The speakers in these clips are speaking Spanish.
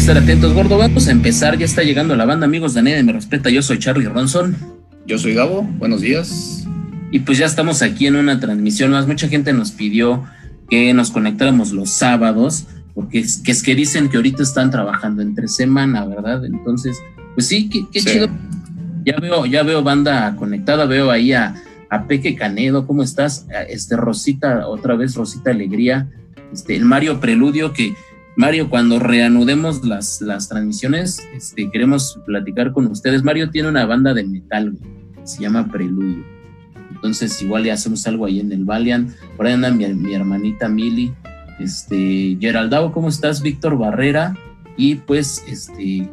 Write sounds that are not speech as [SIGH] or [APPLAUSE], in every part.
estar atentos, gordo. Vamos a empezar, ya está llegando la banda, amigos de Nadie Me Respeta. Yo soy Charlie Ronson. Yo soy Gabo, buenos días. Y pues ya estamos aquí en una transmisión más. Mucha gente nos pidió que nos conectáramos los sábados, porque es que, es que dicen que ahorita están trabajando entre semana, ¿verdad? Entonces, pues sí, qué, chido. Ya veo, ya veo banda conectada, veo ahí a, a Peque Canedo, ¿cómo estás? Este Rosita, otra vez Rosita Alegría, este, el Mario Preludio, que Mario, cuando reanudemos las, las transmisiones, este, queremos platicar con ustedes. Mario tiene una banda de metal, se llama Preludio. Entonces, igual le hacemos algo ahí en el Valiant. Por ahí anda mi, hermanita Mili. Este, Geraldao, ¿cómo estás? Víctor Barrera. Y pues, este,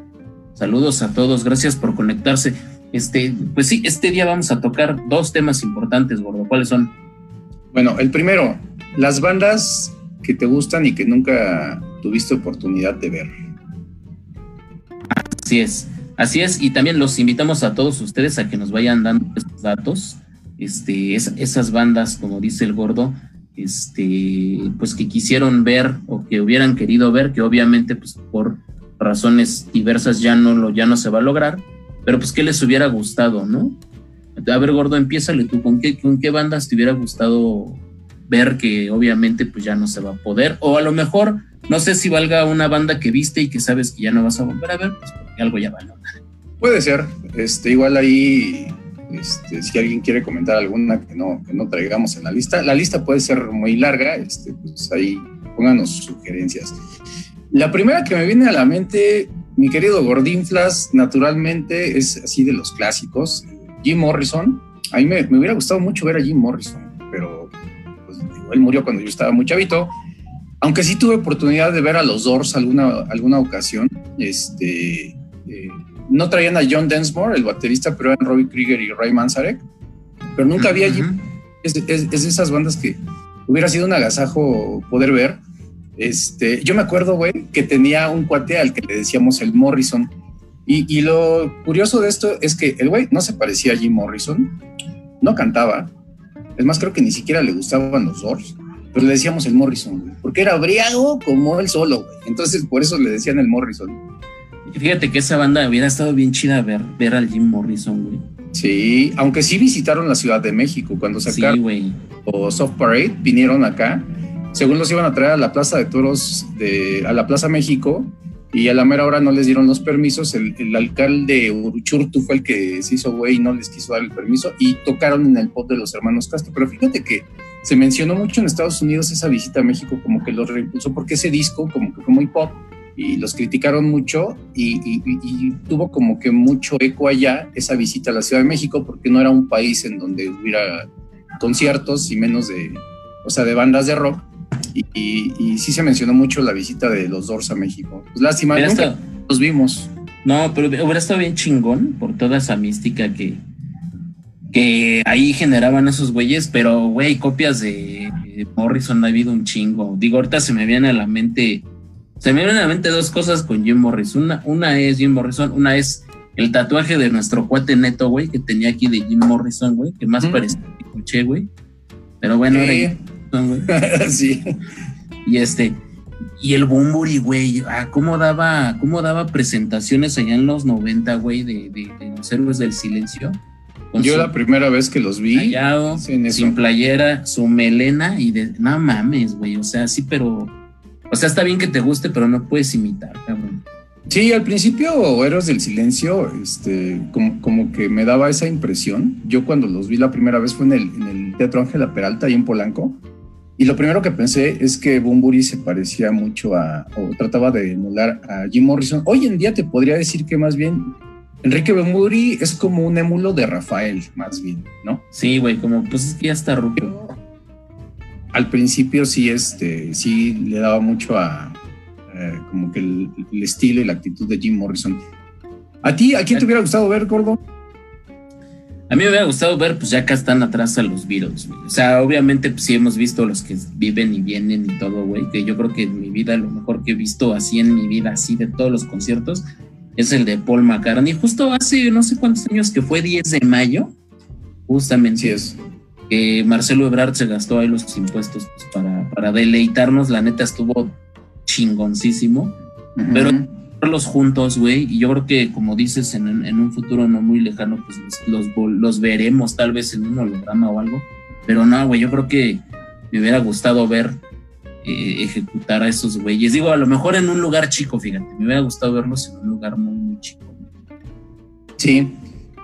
saludos a todos. Gracias por conectarse. Este, pues sí, este día vamos a tocar dos temas importantes, gordo. ¿Cuáles son? Bueno, el primero, las bandas que te gustan y que nunca tuviste oportunidad de ver. Así es, así es, y también los invitamos a todos ustedes a que nos vayan dando estos datos, este, esas bandas, como dice el gordo, este, pues que quisieron ver o que hubieran querido ver, que obviamente pues por razones diversas ya no lo, ya no se va a lograr, pero pues que les hubiera gustado, ¿no? A ver, gordo, empiézale tú, ¿con qué, con qué bandas te hubiera gustado ver que obviamente pues ya no se va a poder, o a lo mejor no sé si valga una banda que viste y que sabes que ya no vas a volver a ver, pues porque algo ya vale. Puede ser, este, igual ahí, este, si alguien quiere comentar alguna que no, que no traigamos en la lista, la lista puede ser muy larga, este, pues ahí pónganos sugerencias. La primera que me viene a la mente, mi querido Gordinflas, naturalmente es así de los clásicos, Jim Morrison. A mí me, me hubiera gustado mucho ver a Jim Morrison, pero pues, él murió cuando yo estaba muy chavito aunque sí tuve oportunidad de ver a los Doors alguna, alguna ocasión, este, eh, no traían a John Densmore, el baterista, pero eran Robbie Krieger y Ray Manzarek, pero nunca había allí. Es, es, de esas bandas que hubiera sido un agasajo poder ver. Este, yo me acuerdo, güey, que tenía un cuate al que le decíamos el Morrison. Y, y lo curioso de esto es que el güey no se parecía a Jim Morrison, no cantaba. Es más, creo que ni siquiera le gustaban los Doors pues le decíamos el Morrison, güey, porque era briago como él solo, güey. Entonces, por eso le decían el Morrison. Fíjate que esa banda hubiera estado bien chida ver, ver al Jim Morrison, güey. Sí, aunque sí visitaron la Ciudad de México cuando sacaron sí, o Soft Parade, vinieron acá. Según los iban a traer a la Plaza de Toros, de, a la Plaza México, y a la mera hora no les dieron los permisos. El, el alcalde Uruchurtu fue el que se hizo güey y no les quiso dar el permiso y tocaron en el pop de los hermanos Castro. Pero fíjate que se mencionó mucho en Estados Unidos esa visita a México como que los reimpulsó porque ese disco como que fue muy pop y los criticaron mucho y, tuvo como que mucho eco allá esa visita a la Ciudad de México porque no era un país en donde hubiera conciertos y menos de, o sea, de bandas de rock y, sí se mencionó mucho la visita de los Doors a México. Pues lástima, nunca los vimos. No, pero hubiera estado bien chingón por toda esa mística que, que ahí generaban esos güeyes, pero güey, copias de, Morrison ha habido un chingo. Digo, ahorita se me viene a la mente, se me vienen a la mente dos cosas con Jim Morrison. Una, una es Jim Morrison, una es el tatuaje de nuestro cuate neto, güey, que tenía aquí de Jim Morrison, güey, que más parece que escuché, güey. Pero bueno, era [LAUGHS] sí. Y este, y el Bumburi, güey, ah, ¿cómo daba, cómo daba presentaciones allá en los 90, güey, de, de, de los héroes del silencio? Yo la primera vez que los vi. sin playera, su melena y de. No mames, güey. O sea, sí, pero. O sea, está bien que te guste, pero no puedes imitar, cabrón. Sí, al principio Héroes del Silencio, este, como, que me daba esa impresión. Yo cuando los vi la primera vez fue en el, en el Teatro Ángela Peralta, ahí en Polanco. Y lo primero que pensé es que Bumburi se parecía mucho a, o trataba de emular a Jim Morrison. Hoy en día te podría decir que más bien Enrique Bemuri es como un émulo de Rafael, más bien, ¿no? Sí, güey, como pues es que ya está ruco. Al principio sí, este, sí le daba mucho a eh, como que el, estilo y la actitud de Jim Morrison. ¿A ti, a quién te hubiera gustado ver, Gordo? A mí me hubiera gustado ver, pues ya acá están atrás a los Beatles, güey. O sea, obviamente, pues sí hemos visto los que viven y vienen y todo, güey. Que yo creo que en mi vida, lo mejor que he visto así en mi vida, así de todos los conciertos, es el de Paul McCartney. Justo hace no sé cuántos años que fue 10 de mayo, justamente. es. Que Marcelo Ebrard se gastó ahí los impuestos pues, para, para deleitarnos. La neta estuvo chingoncísimo. Pero verlos juntos, güey, y yo creo que, como dices, en, un futuro no muy lejano, pues los, los, veremos tal vez en un holograma o algo, pero no, güey, yo creo que me hubiera gustado ver eh, ejecutar a esos güeyes. Digo, a lo mejor en un lugar chico, fíjate, me hubiera gustado verlos en un lugar muy, muy chico. Sí,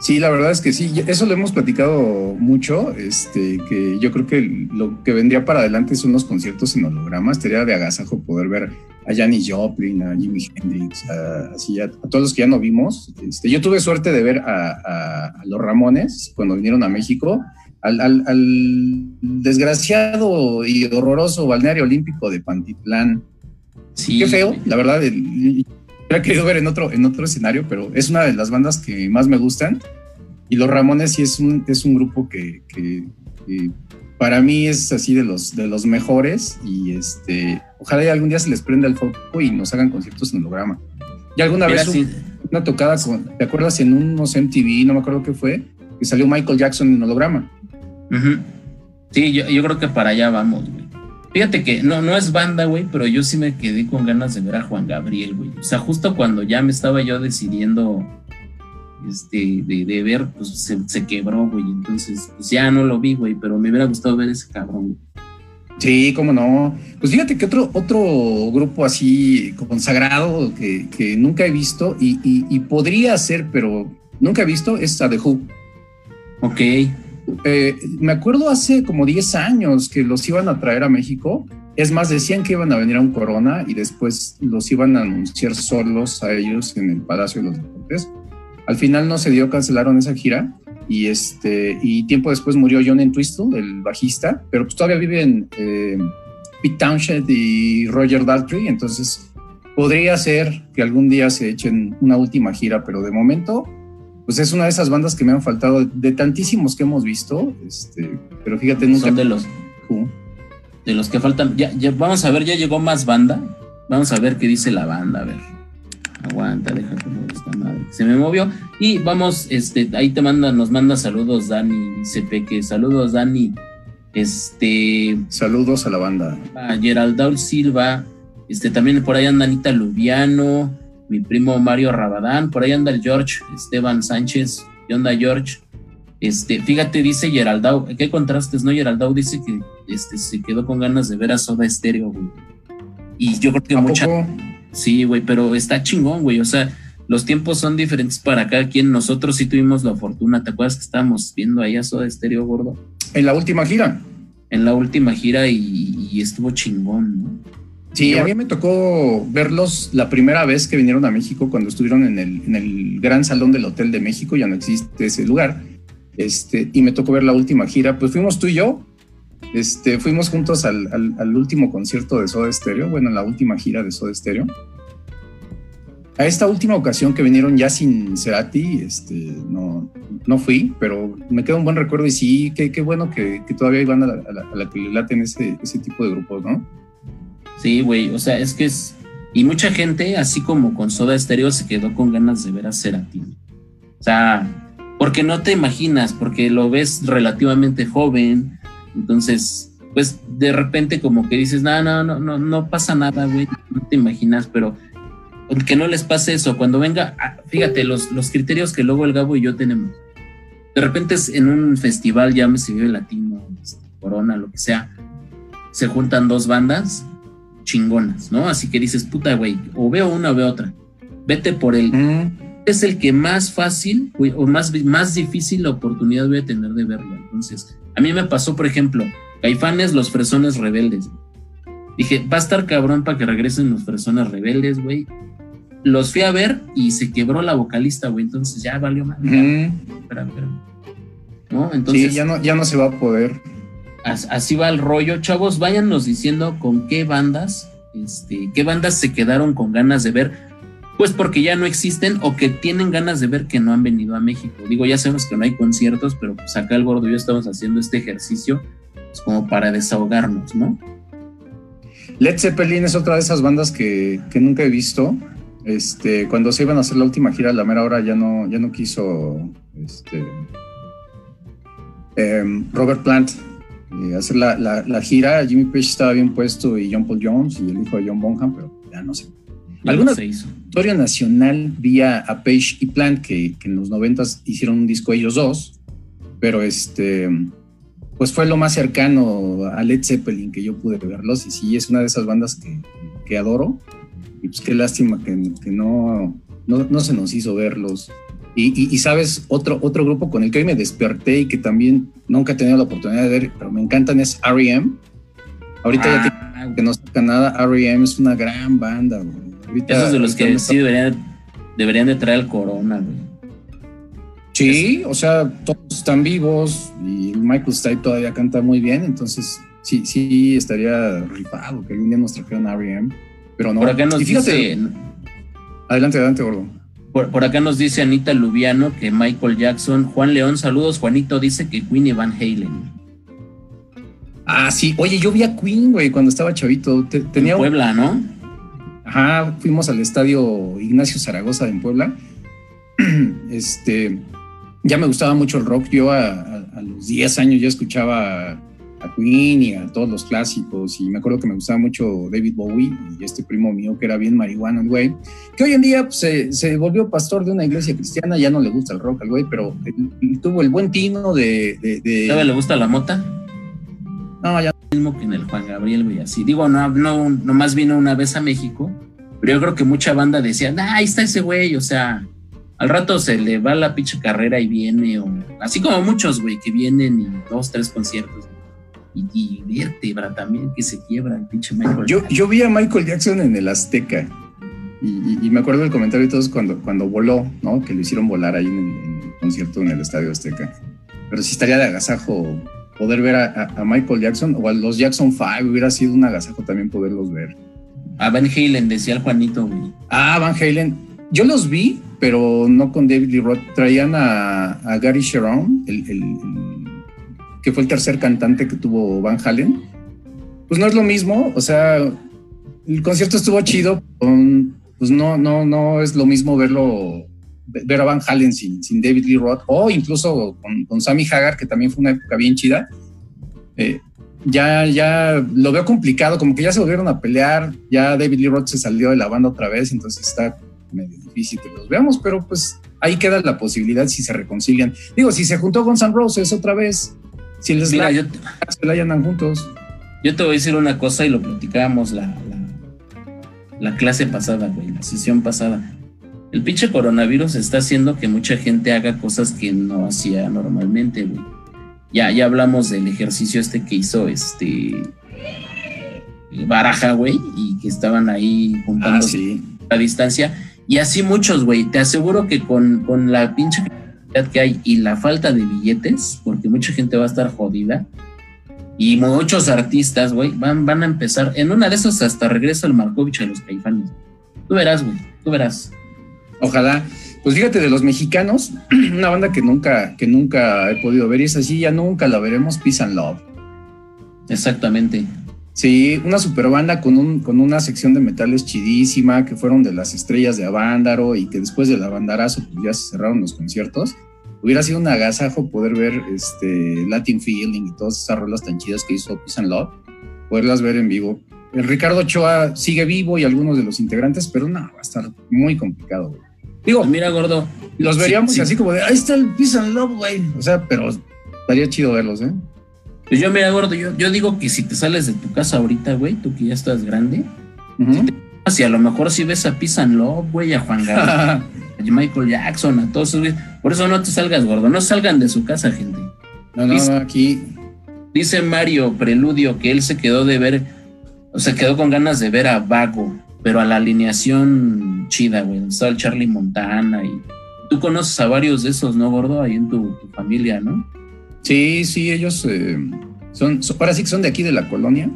Sí, la verdad es que sí, eso lo hemos platicado mucho, este, que yo creo que lo que vendría para adelante son los conciertos en hologramas, sería de agasajo poder ver a Janis Joplin, a Jimi Hendrix, a, así a, todos los que ya no vimos. Este, yo tuve suerte de ver a, los Ramones cuando vinieron a México, al, desgraciado y horroroso balneario olímpico de Pantitlán. Sí. Qué feo, la verdad, he querido ver en otro, en otro escenario, pero es una de las bandas que más me gustan. Y los Ramones sí es un, es un grupo que, para mí es así de los, de los mejores. Y este, ojalá algún día se les prenda el foco y nos hagan conciertos en holograma. Y alguna vez una tocada, con, ¿te acuerdas? En unos MTV, no me acuerdo qué fue, que salió Michael Jackson en holograma. Sí, yo, yo creo que para allá vamos, güey. Fíjate que no, no es banda, güey, pero yo sí me quedé con ganas de ver a Juan Gabriel, güey. O sea, justo cuando ya me estaba yo decidiendo este, de, ver, pues se, quebró, güey. Entonces, pues ya no lo vi, güey, pero me hubiera gustado ver ese cabrón. Sí, cómo no. Pues fíjate que otro, otro grupo así consagrado que, que nunca he visto y, y, podría ser, pero nunca he visto, es a The Who. Ok. Eh, me acuerdo hace como 10 años que los iban a traer a México. Es más, decían que iban a venir a un Corona y después los iban a anunciar solos a ellos en el Palacio de los Deportes. Al final no se dio, cancelaron esa gira y este y tiempo después murió John Entwistle, el bajista, pero pues todavía viven eh, Pete Townshend y Roger Daltrey, entonces podría ser que algún día se echen una última gira, pero de momento pues es una de esas bandas que me han faltado de tantísimos que hemos visto, este, pero fíjate, nunca... Son de los, de los que faltan, ya, ya, vamos a ver, ya llegó más banda, vamos a ver qué dice la banda, a ver, aguanta, déjate esta madre, se me movió, y vamos, este, ahí te manda, nos manda saludos Dani, dice Peque, saludos Dani, este... Saludos a la banda. A Geraldaul Silva, este, también por ahí anda Anita Lubiano, mi primo Mario Rabadán, por ahí anda el George Esteban Sánchez, ¿qué onda George? Este, fíjate, dice Geraldau, qué contrastes, ¿no? Geraldau dice que este, se quedó con ganas de ver a Soda Stereo, güey. Y yo creo que mucha. Sí, güey, pero está chingón, güey. O sea, los tiempos son diferentes para cada quien. Nosotros sí tuvimos la fortuna. ¿Te acuerdas que estábamos viendo ahí a Soda Stereo, gordo? En la última gira. En la última gira y, y estuvo chingón, ¿no? Sí, a mí me tocó verlos la primera vez que vinieron a México cuando estuvieron en el, en el gran salón del Hotel de México, ya no existe ese lugar. Este, y me tocó ver la última gira. Pues fuimos tú y yo, este, fuimos juntos al, al, último concierto de Soda Stereo, bueno, la última gira de Soda Stereo. A esta última ocasión que vinieron ya sin Cerati, este, no, no fui, pero me queda un buen recuerdo y sí, qué, qué bueno que, que, todavía van a la, a la, que le laten ese, ese tipo de grupos, ¿no? Sí, güey, o sea, es que es... Y mucha gente, así como con Soda Stereo, se quedó con ganas de ver a Cerati. O sea, porque no te imaginas, porque lo ves relativamente joven, entonces, pues de repente como que dices, no, no, no, no, no pasa nada, güey, no te imaginas, pero que no les pase eso, cuando venga, ah, fíjate, los, los criterios que luego el Gabo y yo tenemos. De repente es en un festival, llámese Vive Latino, este, Corona, lo que sea, se juntan dos bandas chingonas, ¿no? Así que dices, puta, güey, o veo una o veo otra. Vete por él. Es el que más fácil o más, más difícil la oportunidad voy a tener de verlo. Entonces, a mí me pasó, por ejemplo, Caifanes, los fresones rebeldes. Dije, va a estar cabrón para que regresen los fresones rebeldes, güey. Los fui a ver y se quebró la vocalista, güey. Entonces ya valió más. Espera, espera. ¿No? Entonces, sí, ya no, ya no se va a poder así va el rollo. Chavos, váyanos diciendo con qué bandas, este, qué bandas se quedaron con ganas de ver, pues porque ya no existen o que tienen ganas de ver que no han venido a México. Digo, ya sabemos que no hay conciertos, pero pues acá el gordo y yo estamos haciendo este ejercicio pues como para desahogarnos, ¿no? Led Zeppelin es otra de esas bandas que, nunca he visto. Este, cuando se iban a hacer la última gira, la mera hora ya no, ya no quiso este, em, Robert Plant eh, hacer la, la, gira. Jimmy Page estaba bien puesto y John Paul Jones y el hijo de John Bonham, pero ya no sé. ¿Alguna historia nacional vía a Page y Plant, que, en los noventas hicieron un disco ellos dos, pero este, pues fue lo más cercano a Led Zeppelin que yo pude verlos, y sí, es una de esas bandas que, que adoro, y pues qué lástima que, que no, no, no, se nos hizo verlos. Y, y, sabes, otro, otro grupo con el que hoy me desperté y que también nunca he tenido la oportunidad de ver, pero me encantan es R.E.M. Ahorita ya ah, que no saca nada, R.E.M. es una gran banda, Esos de los que sí deberían, deberían de traer el Corona, güey. Sí, o sea, todos están vivos y Michael Stipe todavía canta muy bien, entonces sí, sí estaría rifado que algún día nos trajeran R.E.M. Pero no. Por acá nos dice... Adelante, adelante, gordo. Por, acá nos dice Anita Lubiano que Michael Jackson, Juan León, saludos. Juanito dice que Queen y Van Halen. Ah, sí. Oye, yo vi a Queen, güey, cuando estaba chavito. tenía Puebla, ¿no? Ajá, fuimos al estadio Ignacio Zaragoza en Puebla. [CLEARS THROAT] este, ya me gustaba mucho el rock. Yo a, a los 10 años ya escuchaba a Queen y a todos los clásicos. Y me acuerdo que me gustaba mucho David Bowie y este primo mío que era bien marihuana el güey, que hoy en día pues, se, volvió pastor de una iglesia cristiana, ya no le gusta el rock al güey, pero tuvo el buen tino de... de, le gusta la mota? No, ya. Mismo que en el Juan Gabriel, güey, así. Digo, no, no, nomás vino una vez a México, pero yo creo que mucha banda decía, ah, ahí está ese güey, o sea, al rato se le va la pinche carrera y viene, o así como muchos, güey, que vienen y dos, tres conciertos y, vértebra también que se quiebra el pinche Michael yo, Yo vi a Michael Jackson en el Azteca y, me acuerdo del comentario de todos cuando, cuando voló, ¿no? Que lo hicieron volar ahí en el, concierto en el Estadio Azteca. Pero sí estaría de agasajo poder ver a, Michael Jackson o a los Jackson 5, hubiera sido un agasajo también poderlos ver. A Van Halen, decía el Juanito, güey. Ah, Van Halen. Yo los vi, pero no con David Lee Roth. Traían a, Gary Sharon, el que fue el tercer cantante que tuvo Van Halen, pues no es lo mismo, o sea, el concierto estuvo chido, pues no, no, no es lo mismo verlo, ver a Van Halen sin, David Lee Roth, o incluso con, Sammy Hagar, que también fue una época bien chida. Eh, ya, ya lo veo complicado, como que ya se volvieron a pelear, ya David Lee Roth se salió de la banda otra vez, entonces está medio difícil que los veamos, pero pues ahí queda la posibilidad si se reconcilian. Digo, si se juntó con San Roses otra vez, si Mira, yo se la andan juntos. Yo te voy a decir una cosa y lo platicábamos la, la, clase pasada, güey, la sesión pasada. El pinche coronavirus está haciendo que mucha gente haga cosas que no hacía normalmente, güey. Ya, ya hablamos del ejercicio este que hizo este Baraja, güey, y que estaban ahí juntando ah, a distancia. Y así muchos, güey. Te aseguro que con, con la pinche que hay y la falta de billetes, porque mucha gente va a estar jodida, y muchos artistas, güey, van, van a empezar, en una de esas hasta regresa el Markovich a los caifanes. Tú verás, güey, tú verás. Ojalá. Pues fíjate, de los mexicanos, [CLEARS THROAT] una banda que nunca, que nunca he podido ver, y es así, ya nunca la veremos, Peace and Love. Exactamente. Sí, una super banda con, un, con una sección de metales chidísima, que fueron de las estrellas de Avándaro y que después del Avandarazo pues ya se cerraron los conciertos. Hubiera sido un agasajo poder ver este Latin Feeling y todas esas rolas tan chidas que hizo Peace and Love, poderlas ver en vivo. El Ricardo Ochoa sigue vivo y algunos de los integrantes, pero no, va a estar muy complicado, güey. Digo, pues mira, gordo. Los veríamos así como de, ahí está el Peace and Love, güey. O sea, pero estaría chido verlos, ¿eh? Pues yo, mira, gordo, yo, yo digo que si te sales de tu casa ahorita, güey, tú que ya estás grande, si, a lo mejor si ves a Pisan Love, güey, a Juan Gabriel, [LAUGHS] a Michael Jackson, a todos güey. Por eso no te salgas, gordo. No salgan de su casa, gente. No, no, no, aquí. Dice Mario Preludio que él se quedó de ver, o se quedó con ganas de ver a Vago, pero a la alineación chida, güey. Estaba el Charlie Montana y. Tú conoces a varios de esos, ¿no, gordo? Ahí en tu familia, ¿no? Sí, sí, ellos eh, son, ahora sí que son de aquí de la colonia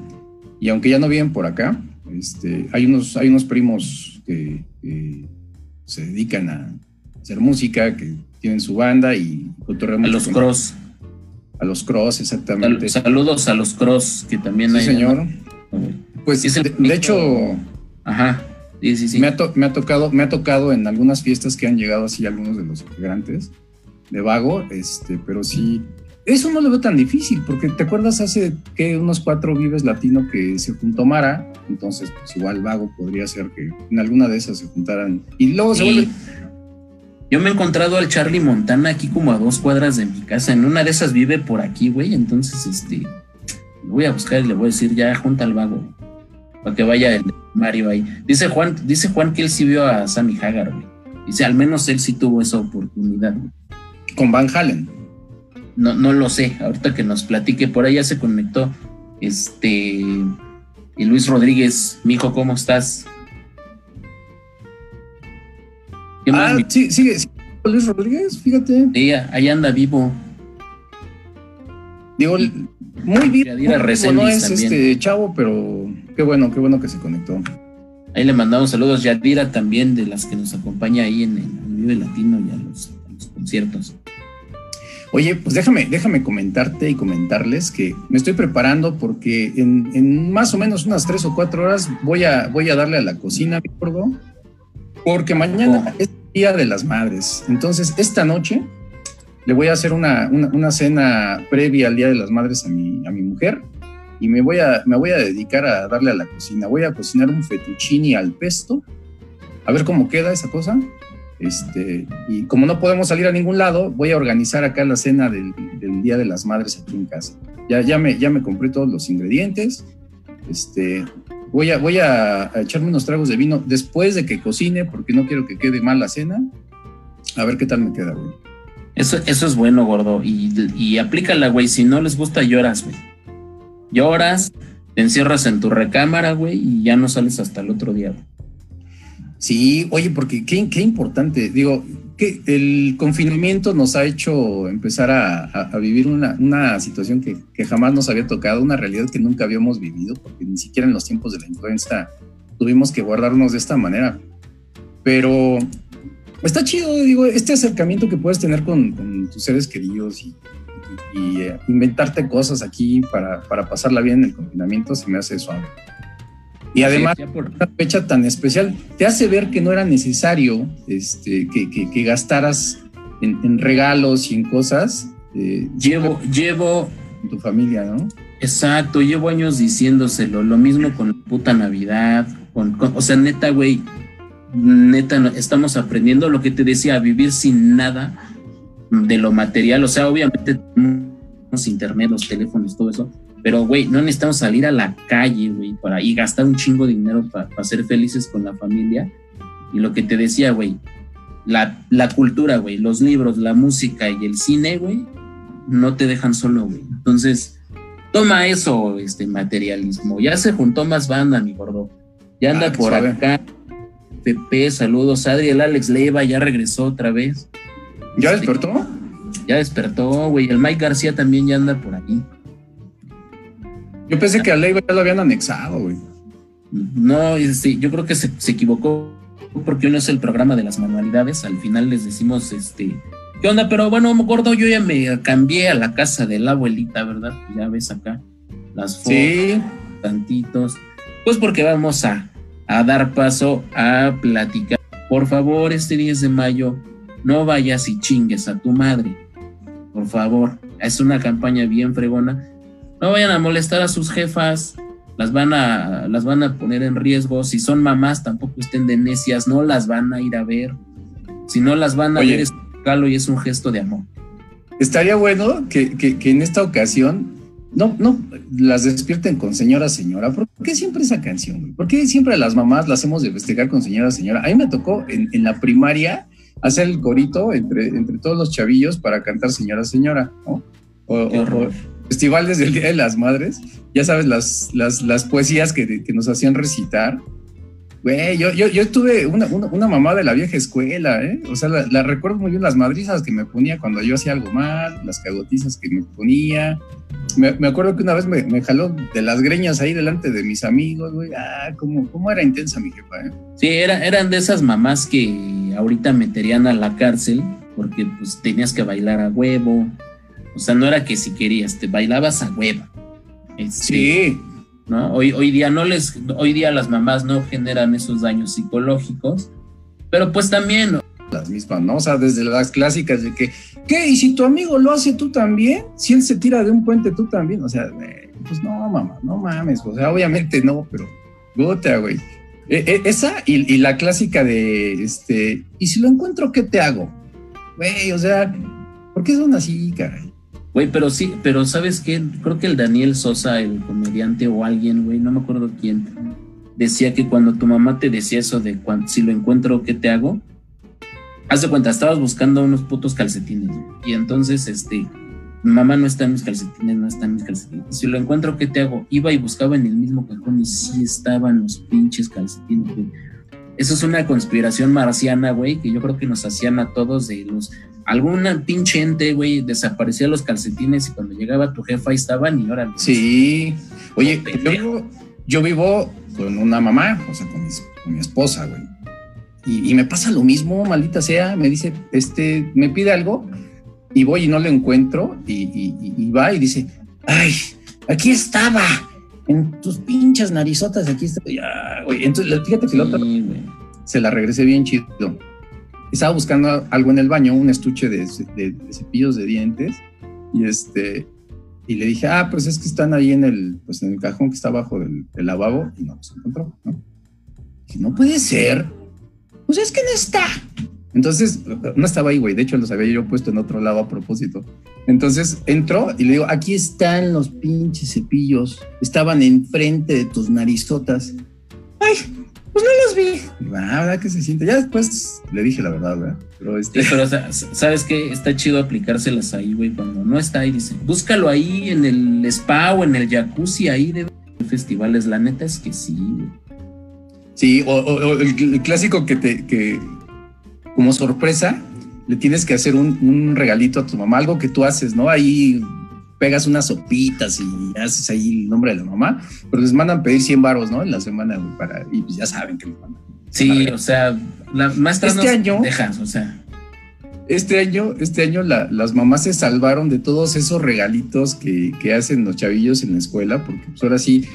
y aunque ya no viven por acá, este, hay, unos, hay unos primos que, se dedican a hacer música, que tienen su banda y A los cross. A los cross, exactamente. Saludos a los cross, que también sí, señor. Pues de, hecho... Ajá. Sí, sí, sí. Me, ha me, ha tocado, me ha tocado en algunas fiestas que han llegado así algunos de los integrantes de Vago, este, pero sí, eso no lo veo tan difícil, porque te acuerdas hace que unos cuatro vives latino que se juntó Mara, entonces pues igual Vago podría ser que en alguna de esas se juntaran y luego se vuelve... Yo me he encontrado al Charlie Montana aquí como a dos cuadras de mi casa, en una de esas vive por aquí, güey, entonces este, lo voy a buscar y le voy a decir ya junta al Vago, para que vaya el Mario ahí. Dice Juan, dice Juan que él sí vio a Sammy Hagar, güey. Dice, al menos él sí tuvo esa oportunidad. Con Van Halen. No, no lo sé, ahorita que nos platique, por ahí ya se conectó. Este. Y Luis Rodríguez, mijo, ¿cómo estás? ah, sí, sigue, sí, Luis Rodríguez, fíjate. Sí, ahí anda vivo. Digo, muy bien. no es este chavo, pero qué bueno, qué bueno que se conectó. Ahí le mandamos saludos. Yadira también, de las que nos acompaña ahí en el Vive Latino y a los, conciertos. Oye, pues déjame, déjame comentarte y comentarles que me estoy preparando porque en, más o menos unas tres o cuatro horas voy a, voy a darle a la cocina, gordo, porque mañana oh. es Día de las Madres. Entonces, esta noche le voy a hacer una, una, cena previa al Día de las Madres a mi, a mi mujer y me voy, a, me voy a dedicar a darle a la cocina. Voy a cocinar un fettuccini al pesto, a ver cómo queda esa cosa. Este, y como no podemos salir a ningún lado, voy a organizar acá la cena del, Día de las Madres aquí en casa. Ya, ya, me, compré todos los ingredientes. Este, voy a, echarme unos tragos de vino después de que cocine, porque no quiero que quede mal la cena. A ver qué tal me queda, güey. Eso, es bueno, gordo. Y, y aplícala, güey. Si no les gusta, lloras, güey lloras, te encierras en tu recámara, güey, y ya no sales hasta el otro día. Sí, oye, porque qué, qué importante, digo, que el confinamiento nos ha hecho empezar a, vivir una, situación que, que, jamás nos había tocado, una realidad que nunca habíamos vivido, porque ni siquiera en los tiempos de la influenza tuvimos que guardarnos de esta manera. Pero está chido, digo, este acercamiento que puedes tener con, con tus seres queridos y y eh, inventarte cosas aquí para, para, pasarla bien en el confinamiento se me hace suave. Y además, por una fecha tan especial, te hace ver que no era necesario este, que, que, gastaras en, regalos y en cosas. Eh, llevo, llevo. En tu familia, ¿no? Exacto, llevo años diciéndoselo. Lo mismo con la puta Navidad. Con, o sea, neta, güey, neta, estamos aprendiendo lo que te decía, a vivir sin nada de lo material, o sea, obviamente los internet, los teléfonos, todo eso, pero güey, no necesitamos salir a la calle, güey, para y gastar un chingo de dinero para, ser felices con la familia. Y lo que te decía, güey, la, la cultura, güey, los libros, la música y el cine, güey, no te dejan solo, güey. Entonces, toma eso, este materialismo. Ya se juntó más banda, mi gordo. Ya anda ah, por acá. Pepe, saludos. Adriel Alex Leiva ya regresó otra vez. ¿Ya despertó? Ya despertó, güey. El Mike García también ya anda por ahí. Yo pensé que a Leiva ya lo habían anexado, güey. No, sí, yo creo que se, equivocó porque uno es el programa de las manualidades. Al final les decimos, este, ¿qué onda? Pero bueno, gordo, yo ya me cambié a la casa de la abuelita, ¿verdad? Ya ves acá las fotos, sí. tantitos. Pues porque vamos a, a dar paso a platicar. Por favor, este 10 de mayo no vayas y chingues a tu madre. Por favor, es una campaña bien fregona. No vayan a molestar a sus jefas, las van a, las van a poner en riesgo. Si son mamás, tampoco estén de necias, no las van a ir a ver. Si no las van a ver, es un regalo y es un gesto de amor. Estaría bueno que, que, en esta ocasión no, no las despierten con señora, señora. ¿Por qué siempre esa canción? ¿Por qué siempre las mamás las hemos de festejar con señora, señora? A mí me tocó en, en la primaria hacer el corito entre, entre todos los chavillos para cantar Señora Señora, ¿no? O, festivales del Día de las Madres, ya sabes, las, las, las poesías que, que, nos hacían recitar. Güey, yo, yo, yo tuve una, una, mamá de la vieja escuela, ¿eh? O sea, la, recuerdo muy bien, las madrizas que me ponía cuando yo hacía algo mal, las cagotizas que me ponía. Me, me acuerdo que una vez me, me, jaló de las greñas ahí delante de mis amigos, güey. Ah, cómo, cómo era intensa mi jefa, ¿eh? Sí, era, eran de esas mamás que ahorita meterían a la cárcel porque pues tenías que bailar a huevo. O sea, no era que si querías, te bailabas a huevo. Este, sí. ¿no? Hoy, hoy día no les, hoy día las mamás no generan esos daños psicológicos, pero pues también las mismas, ¿no? O sea, desde las clásicas de que, ¿qué? ¿Y si tu amigo lo hace tú también? Si él se tira de un puente tú también, o sea, pues no, mamá, no mames, o sea, obviamente no, pero gota, güey. E, e, esa y, y, la clásica de, este, ¿y si lo encuentro, qué te hago? Güey, o sea, ¿por qué son así, caray? Güey, pero sí, pero ¿sabes qué? Creo que el Daniel Sosa, el comediante o alguien, güey, no me acuerdo quién, decía que cuando tu mamá te decía eso de si lo encuentro, ¿qué te hago? Haz de cuenta, estabas buscando unos putos calcetines, y entonces, este, mamá no está en mis calcetines, no está en mis calcetines. Si lo encuentro, ¿qué te hago? Iba y buscaba en el mismo cajón y sí estaban los pinches calcetines, güey. Eso es una conspiración marciana, güey, que yo creo que nos hacían a todos de los alguna pinche ente, güey, desaparecía los calcetines y cuando llegaba tu jefa ahí estaban y ahora. Sí. Oye, yo vivo, con una mamá, o sea, con, mi esposa, güey. Y, me pasa lo mismo, maldita sea, me dice, este, me pide algo y voy y no lo encuentro y, va y dice, ay, aquí estaba, en tus pinches narizotas, aquí está. güey. Entonces, fíjate que la otra se la regresé bien chido estaba buscando algo en el baño, un estuche de, cepillos de dientes, y este, y le dije, ah, pues es que están ahí en el, pues en el cajón que está abajo del, lavabo, y no los encontró, ¿no? Dije, no puede ser, pues es que no está. Entonces, no estaba ahí, güey, de hecho los había yo puesto en otro lado a propósito. Entonces entró y le digo, aquí están los pinches cepillos, estaban enfrente de tus narizotas. Ay, pues no los vi. Ah, ¿verdad que se siente? Ya después le dije la verdad, ¿verdad? Pero, este... pero ¿sabes qué? Está chido aplicárselas ahí, güey, cuando no está ahí, dice, búscalo ahí en el spa o en el jacuzzi ahí de festivales. La neta es que sí, güey. Sí, o, el, clásico que te, que como sorpresa, le tienes que hacer un, un regalito a tu mamá, algo que tú haces, ¿no? Ahí pegas unas sopitas y haces ahí el nombre de la mamá, pero les mandan pedir 100 baros, ¿no? En la semana, para, y pues ya saben que les mandan. Sí, o sea, la maestra este año, dejas, o sea. Este año, este año las mamás se salvaron de todos esos regalitos que, que, hacen los chavillos en la escuela, porque pues ahora sí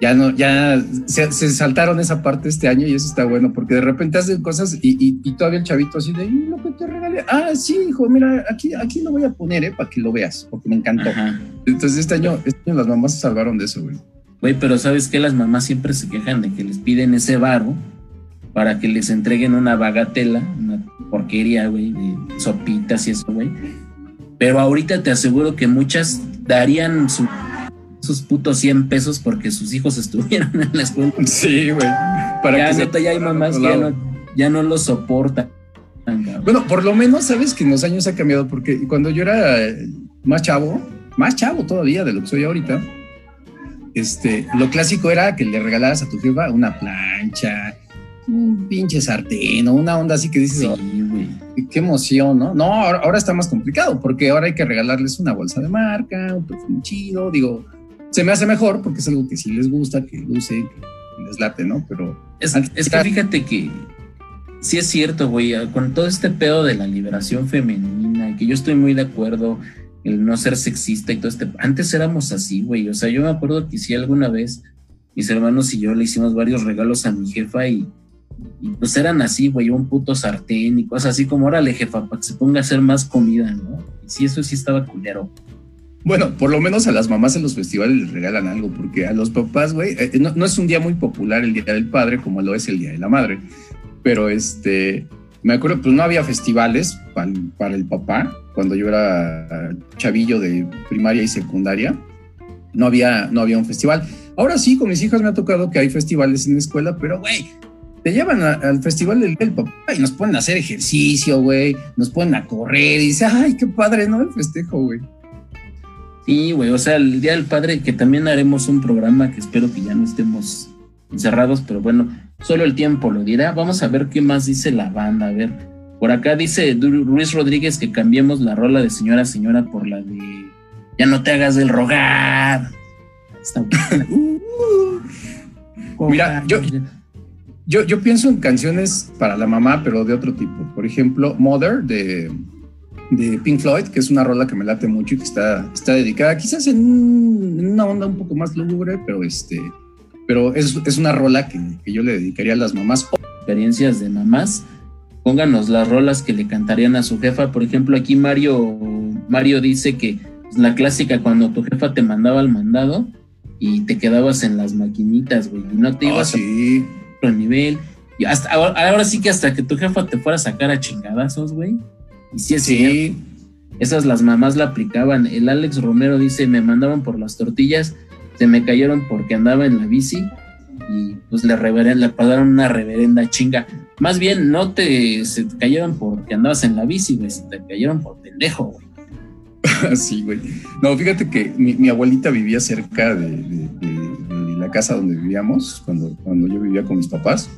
ya no, ya se, saltaron esa parte este año y eso está bueno, porque de repente hacen cosas y, y, todavía el chavito así de, lo que te regalé, ah, sí, hijo, mira, aquí, aquí lo voy a poner, eh, para que lo veas, porque me encantó. Entonces este año, este año las mamás se salvaron de eso, güey. Güey, pero ¿sabes qué? Las mamás siempre se quejan de que les piden ese varo para que les entreguen una bagatela, una porquería, güey, de sopitas y eso, güey. Pero ahorita te aseguro que muchas darían su sus putos 100 pesos porque sus hijos [LAUGHS] estuvieron en la escuela. Sí, güey. Para ya, que ya hay mamás que ya no, ya no lo soportan. Bueno, por lo menos sabes que en los años ha cambiado porque cuando yo era más chavo, más chavo todavía de lo que soy ahorita, este, lo clásico era que le regalaras a tu jefa una plancha, un pinche sartén o una onda así que dices, sí, oh, qué emoción, ¿no? No, ahora, ahora, está más complicado porque ahora hay que regalarles una bolsa de marca, un perfume chido, digo, se me hace mejor porque es algo que sí les gusta, que luce, que les late, ¿no? Pero. Es, que fíjate que sí es cierto, güey, con todo este pedo de la liberación femenina, que yo estoy muy de acuerdo, el no ser sexista y todo este. Antes éramos así, güey. O sea, yo me acuerdo que sí alguna vez mis hermanos y yo le hicimos varios regalos a mi jefa y, y pues eran así, güey, un puto sartén y cosas así como, órale, jefa, para que se ponga a hacer más comida, ¿no? Y sí, eso sí estaba culero. Bueno, por lo menos a las mamás en los festivales les regalan algo, porque a los papás, güey, eh, no, es un día muy popular el Día del Padre como lo es el Día de la Madre, pero este, me acuerdo, pues no había festivales para, el papá cuando yo era chavillo de primaria y secundaria, no había, no había un festival. Ahora sí, con mis hijas me ha tocado que hay festivales en la escuela, pero güey, te llevan al festival del, papá y nos ponen a hacer ejercicio, güey, nos ponen a correr y dice, ay, qué padre, ¿no? El festejo, güey. Sí, güey, o sea, el Día del Padre, que también haremos un programa que espero que ya no estemos encerrados, pero bueno, solo el tiempo lo dirá. Vamos a ver qué más dice la banda. A ver, por acá dice Luis Rodríguez que cambiemos la rola de señora señora por la de Ya no te hagas del rogar. [LAUGHS] Mira, yo, yo, yo pienso en canciones para la mamá, pero de otro tipo. Por ejemplo, Mother de de Pink Floyd, que es una rola que me late mucho y que está, está dedicada quizás en, una onda un poco más lúgubre, pero, este, pero es, es una rola que, que, yo le dedicaría a las mamás. Experiencias de mamás pónganos las rolas que le cantarían a su jefa. Por ejemplo, aquí Mario, Mario dice que la clásica cuando tu jefa te mandaba al mandado y te quedabas en las maquinitas, güey, y no te Ah, ibas sí. a otro nivel. Y hasta ahora, ahora sí que hasta que tu jefa te fuera a sacar a chingadazos, güey. Y sí es cierto, Sí. esas las mamás la aplicaban. El Alex Romero dice, me mandaban por las tortillas, se me cayeron porque andaba en la bici y pues le, le pagaron una reverenda chinga. Más bien, no te, se te cayeron porque andabas en la bici, güey, se te cayeron por pendejo, güey. [LAUGHS] Sí, güey. No, fíjate que mi, mi abuelita vivía cerca de, de- de- de la casa donde vivíamos, cuando, cuando yo vivía con mis papás.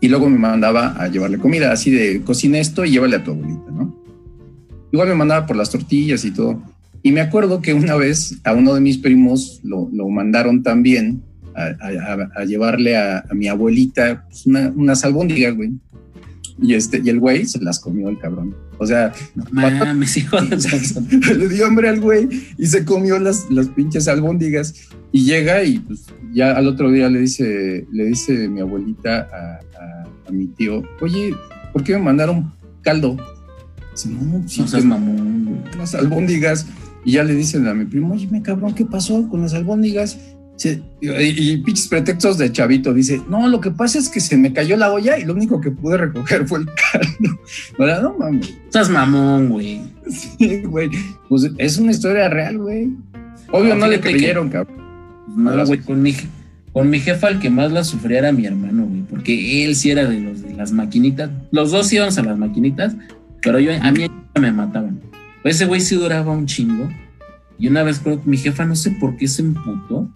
Y luego me mandaba a llevarle comida, así de cocina esto y llévale a tu abuelita, ¿no? Igual me mandaba por las tortillas y todo. Y me acuerdo que una vez a uno de mis primos lo, lo mandaron también a, a- a- llevarle a, a mi abuelita pues, una, unas albóndigas, güey. Y, este, y el güey se las comió el cabrón. O sea, No mames, hijo de [LAUGHS] [LAUGHS] le dio hambre al güey y se comió las, las pinches albóndigas y llega y pues ya al otro día le dice, le dice mi abuelita a, a- mi tío, oye, ¿por qué me mandaron caldo? Dice, no, sí, No seas mamón, güey. las albóndigas. Y ya le dicen a mi primo, oye, me cabrón, ¿qué pasó con las albóndigas? Y, y pinches pretextos de chavito. Dice, no, lo que pasa es que se me cayó la olla y lo único que pude recoger [LAUGHS] fue el caldo. Sea, no mames. Seas mamón, güey. Sí, güey. Pues es una historia real, güey. Obvio, No, no, le creyeron, cabrón. Pues No, güey, con mi, je- con mi jefa el que más la sufría era mi hermano, güey, porque él sí era de los de las maquinitas. Los dos íbamos a las maquinitas, pero yo a mí me mataban. Pues ese güey sí duraba un chingo. Y una vez creo que mi jefa no sé por qué se emputó,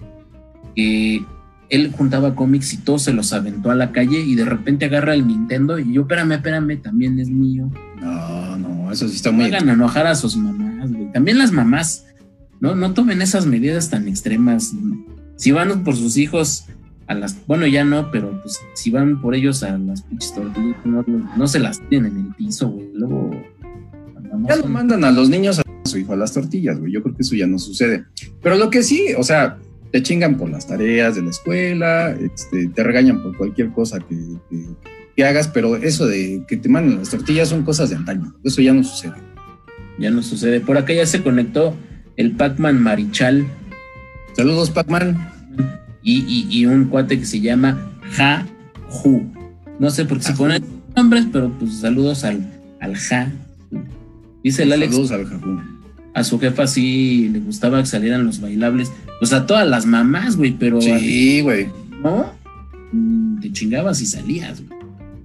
que él juntaba cómics y todo se los aventó a la calle y de repente agarra el Nintendo y yo, espérame, espérame, también es mío. No, no, eso sí está No muy. hagan enojar a sus mamás, güey. También las mamás, no, no tomen esas medidas tan extremas. Si van por sus hijos a las, bueno, ya no, pero pues si van por ellos a las pinches tortillas, no, no se las tienen en el piso, güey. Luego, Ya no mandan a los niños a su hijo a las tortillas, güey. Yo creo que eso ya no sucede. Pero lo que sí, o sea, te chingan por las tareas de la escuela, este, te regañan por cualquier cosa que, que- que hagas, pero eso de que te manden las tortillas son cosas de antaño. Eso ya no sucede. ya no sucede. Por acá ya se conectó el Pac-Man Marichal Saludos, Pac-Man. y, y- y un cuate que se llama Ja Ju. No sé por qué se ponen nombres, pero pues saludos al, al Ja. Dice el Alex Saludos al Jafú. a su jefa sí le gustaba que salieran los bailables. Pues a todas las mamás, güey, pero Sí, güey. no, mm, te chingabas y salías, güey.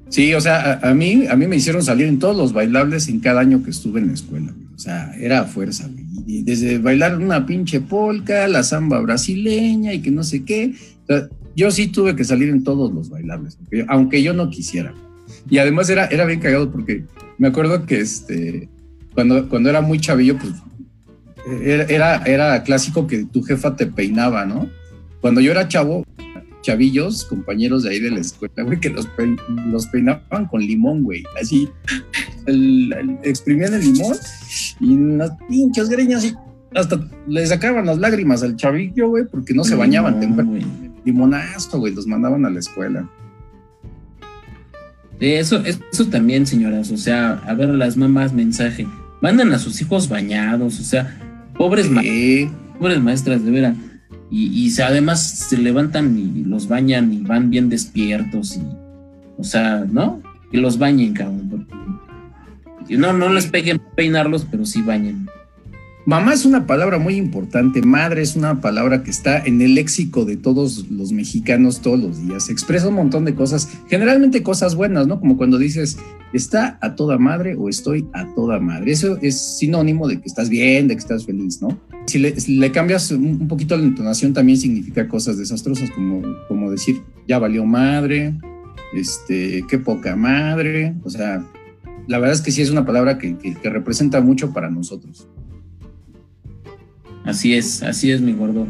Sí, o sea, a, a mí, a mí me hicieron salir en todos los bailables en cada año que estuve en la escuela. güey. O sea, era a fuerza, güey. Desde bailar una pinche polca, la samba brasileña y que no sé qué. O sea, yo sí tuve que salir en todos los bailables, aunque yo, no quisiera. Y además era, era bien cagado porque me acuerdo que este, cuando, cuando era muy chavillo, pues era, era, era clásico que tu jefa te peinaba, ¿no? Cuando yo era chavo, chavillos, compañeros de ahí de la escuela, güey, que los, pein- los peinaban con limón, güey. Así, el, el- exprimían el limón y las pinches greñas y hasta le sacaban las lágrimas al chavillo, güey, porque no se bañaban No, temprano. Limonazo, güey, los mandaban a la escuela. Eso, eso también, señoras. O sea, a ver, las mamás, mensaje. Mandan a sus hijos bañados, o sea, pobres, ma- pobres maestras, de veras. Y, y se- además se levantan y los bañan y van bien despiertos y, o sea, ¿no? Que los bañen, cabrón. no, no les peguen peinarlos, pero sí bañen. Mamá es una palabra muy importante, madre es una palabra que está en el léxico de todos los mexicanos todos los días. Expresa un montón de cosas, generalmente cosas buenas, ¿no? Como cuando dices, está a toda madre o estoy a toda madre. Eso es sinónimo de que estás bien, de que estás feliz, ¿no? Si le, cambias un un poquito la entonación, también significa cosas desastrosas, como, como decir, ya valió madre, este, qué poca madre. O sea, la verdad es que sí es una palabra que, que- que representa mucho para nosotros. Así es, así es, mi gordo.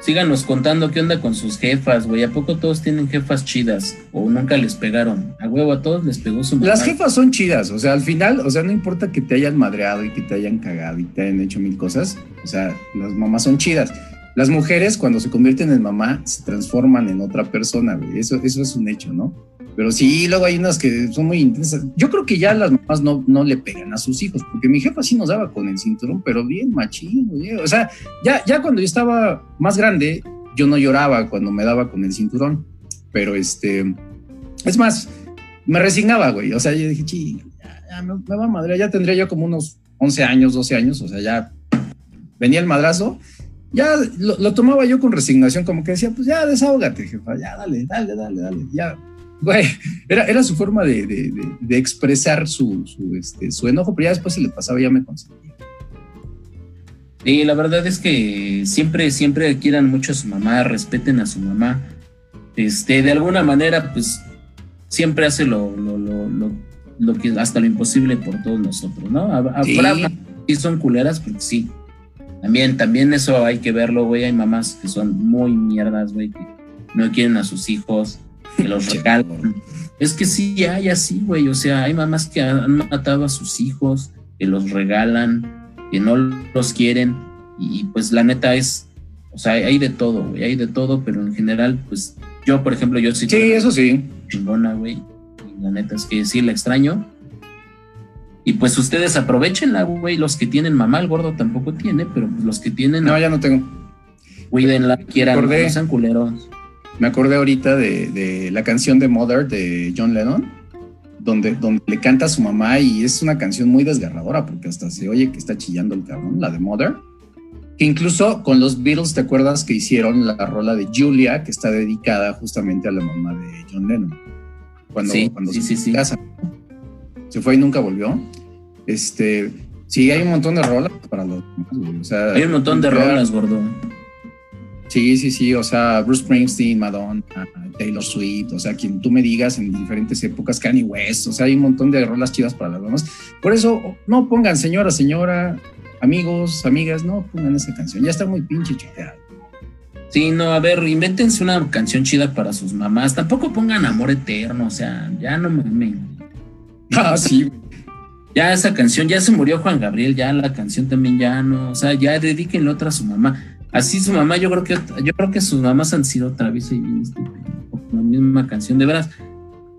Síganos contando qué onda con sus jefas, güey. ¿A poco todos tienen jefas chidas? ¿O nunca les pegaron? A huevo, a todos les pegó su mamá. Las jefas son chidas, o sea, al final, o sea, no importa que te hayan madreado y que te hayan cagado y te hayan hecho mil cosas, o sea, las mamás son chidas. Las mujeres cuando se convierten en mamá se transforman en otra persona, güey. Eso, eso es un hecho, ¿no? Pero sí, luego hay unas que son muy intensas. Yo creo que ya las mamás no, no le pegan a sus hijos, porque mi jefa sí nos daba con el cinturón, pero bien machín, güey. O sea, ya, ya cuando yo estaba más grande, yo no lloraba cuando me daba con el cinturón, pero este, es más, me resignaba, güey. O sea, yo dije, sí, ya, me, va a madre, ya tendría yo como unos 11 años, 12 años, o sea, ya venía el madrazo ya lo, tomaba yo con resignación, como que decía, pues ya desahógate, jefa, ya dale, dale, dale, dale, ya güey, era, era su forma de, de, expresar su, su, este, su enojo, pero ya después se le pasaba, ya me consentía. Y la verdad es que siempre, siempre quieran mucho a su mamá, respeten a su mamá. Este, de alguna manera, pues siempre hace lo, lo, lo, lo que hasta lo imposible por todos nosotros, ¿no? Habrá sí. son culeras, porque sí. También, también eso hay que verlo, güey. Hay mamás que son muy mierdas, güey, que no quieren a sus hijos que los regalan. Es que sí hay así, güey. O sea, hay mamás que han matado a sus hijos, que los regalan, que no los quieren. Y pues la neta es, o sea, hay de todo, güey. Hay de todo, pero en general, pues yo, por ejemplo, yo sí. Sí, eso sí. Chingona, güey. La neta es que sí la extraño. Y pues ustedes aprovechenla, güey. Los que tienen mamá, el gordo tampoco tiene, pero pues los que tienen. No, ya no tengo. Cuídenla, quieran, no sean culeros. Me acordé ahorita de, la canción de Mother de John Lennon, donde, donde le canta a su mamá y es una canción muy desgarradora porque hasta se oye que está chillando el cabrón, la de Mother. Que incluso con los Beatles, ¿te acuerdas que hicieron la rola de Julia, que está dedicada justamente a la mamá de John Lennon? Cuando, sí, cuando sí, se sí, casa. Se fue y nunca volvió. Este, sí, hay un montón de rolas para los hay un montón de rolas, gordo. Sí, sí, sí, o sea, Bruce Springsteen, Madonna, Taylor Swift, o sea, quien tú me digas en diferentes épocas, Kanye West, o sea, hay un montón de rolas chidas para las mamás. Por eso, no pongan señora, señora, amigos, amigas, no pongan esa canción, ya está muy pinche chuteada. Sí, no, a ver, invéntense una canción chida para sus mamás, tampoco pongan amor eterno, o sea, ya no me... [LAUGHS] Ah, sí. Ya esa canción, ya se murió Juan Gabriel, ya la canción también ya no, o sea, ya dedíquenle otra a su mamá Así su mamá, yo creo que yo creo que sus mamás han sido otra vez la misma canción. De veras,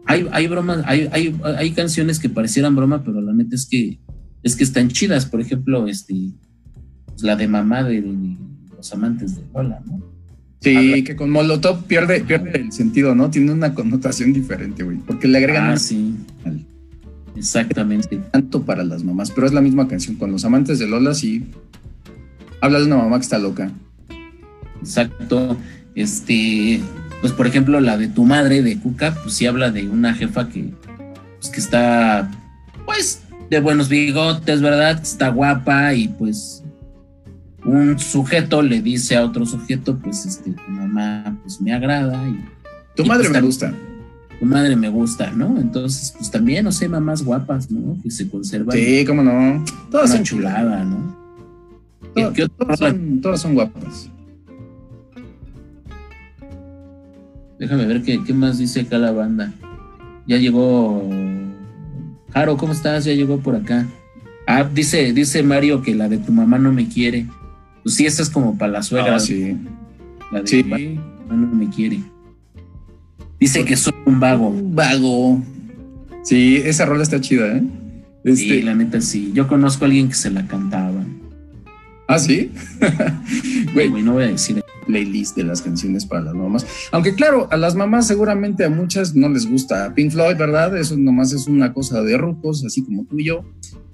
hay, hay bromas, hay, hay, hay canciones que parecieran broma, pero la neta es que es que están chidas. Por ejemplo, este pues, la de mamá de, los amantes de Lola, ¿no? Sí, que con Molotov pierde, pierde el sentido, ¿no? Tiene una connotación diferente, güey. Porque le agregan. Ah, sí. Exactamente. Tanto para las mamás, pero es la misma canción. Con los amantes de Lola, sí. Habla de una mamá que está loca. Exacto. Este, pues por ejemplo, la de tu madre de Cuca, pues sí habla de una jefa que, pues, que está, pues, de buenos bigotes, ¿verdad? Está guapa y pues un sujeto le dice a otro sujeto, pues, este, tu mamá, pues me agrada y... Tu madre pues, me gusta. Tu madre me gusta, ¿no? Entonces, pues también, no sé, mamás guapas, ¿no? Que se conservan. Sí, cómo no. Todas son chulada, ¿no? todas son guapas. Déjame ver qué, más dice acá la banda. Ya llegó. Jaro, ¿cómo estás? Ya llegó por acá. Ah, dice, dice Mario que la de tu mamá no me quiere. Pues sí, esa es como para la suegra. Ah, sí. La de tu mamá no me quiere. Dice que soy un vago. Un vago. Sí, esa rola está chida, ¿eh? Sí, este la neta sí. Yo conozco a alguien que se la cantaba. ¿Ah, sí? [LAUGHS] Güey, no voy a decir playlist de las canciones para las mamás. Aunque claro, a las mamás seguramente a muchas no les gusta Pink Floyd, ¿verdad? Eso nomás es una cosa de rucos, así como tú y yo.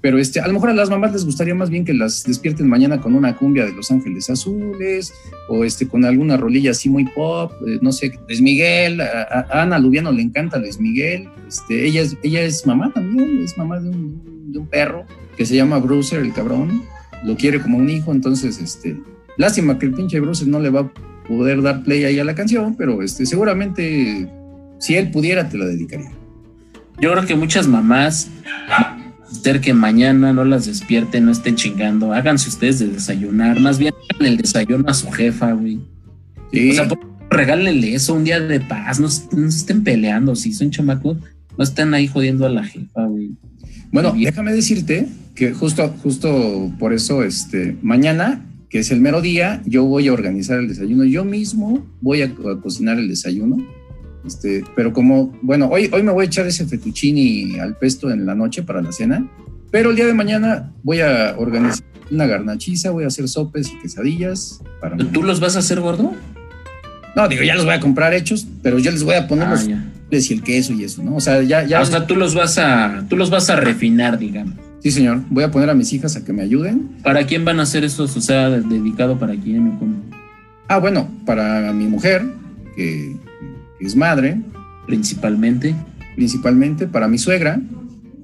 Pero este, a lo mejor a las mamás les gustaría más bien que las despierten mañana con una cumbia de Los Ángeles Azules o este, con alguna rolilla así muy pop, eh, no sé, Luis Miguel, a, Ana Lubiano le encanta Luis Miguel, este, ella, es, ella es mamá también, es mamá de un, de un perro que se llama Brucer, el cabrón, lo quiere como un hijo, entonces este, Lástima que el pinche Bruce no le va a poder dar play ahí a la canción, pero este, seguramente si él pudiera te la dedicaría. Yo creo que muchas mamás ser que mañana no las despierten, no estén chingando, háganse ustedes de desayunar, más bien hagan el desayuno a su jefa, güey. O sea, regálenle eso, un día de paz, no, estén peleando, si son chamacos, no estén ahí jodiendo a la jefa, güey. Bueno, déjame decirte que justo, justo por eso, este, mañana que es el mero día, yo voy a organizar el desayuno. Yo mismo voy a, a cocinar el desayuno. Este, pero como, bueno, hoy, hoy me voy a echar ese fettuccini al pesto en la noche para la cena, pero el día de mañana voy a organizar una garnachiza, voy a hacer sopes y quesadillas. Para ¿Tú los vas a hacer gordo? No, digo, ya los voy a comprar hechos, pero yo les voy a poner Ah, los ya. y el queso y eso, ¿no? O sea, ya, ya. O sea, tú los vas a, tú los vas a refinar, digamos. sí, señor. Voy a poner a mis hijas a que me ayuden. ¿Para quién van a hacer estos? O sea, dedicado para quién o cómo? Ah, bueno, para mi mujer, que es madre, Principalmente. principalmente para mi suegra,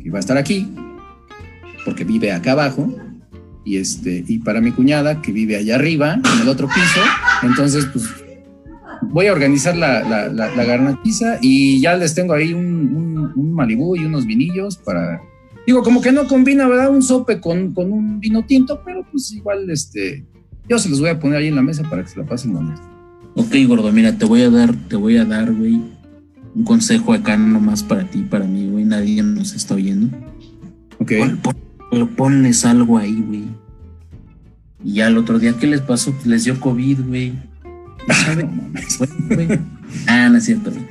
que va a estar aquí, porque vive acá abajo, y este, y para mi cuñada, que vive allá arriba, en el otro piso. Entonces, pues voy a organizar la, la, la, la garnachiza y ya les tengo ahí un, un, un Malibú y unos vinillos para. Digo, como que no combina, ¿verdad? Un sope con, con un vino tinto, pero pues igual, este, yo se los voy a poner ahí en la mesa para que se la pasen bonito. Ok, gordo, mira, te voy a dar, te voy a dar, güey, un consejo acá nomás para ti, para mí, güey. Nadie nos está oyendo. Ok. Pon- pon- ponles algo ahí, güey. Y ya el otro día, ¿qué les pasó? Pues les dio COVID, güey. No. [LAUGHS] Ah, no es cierto, güey.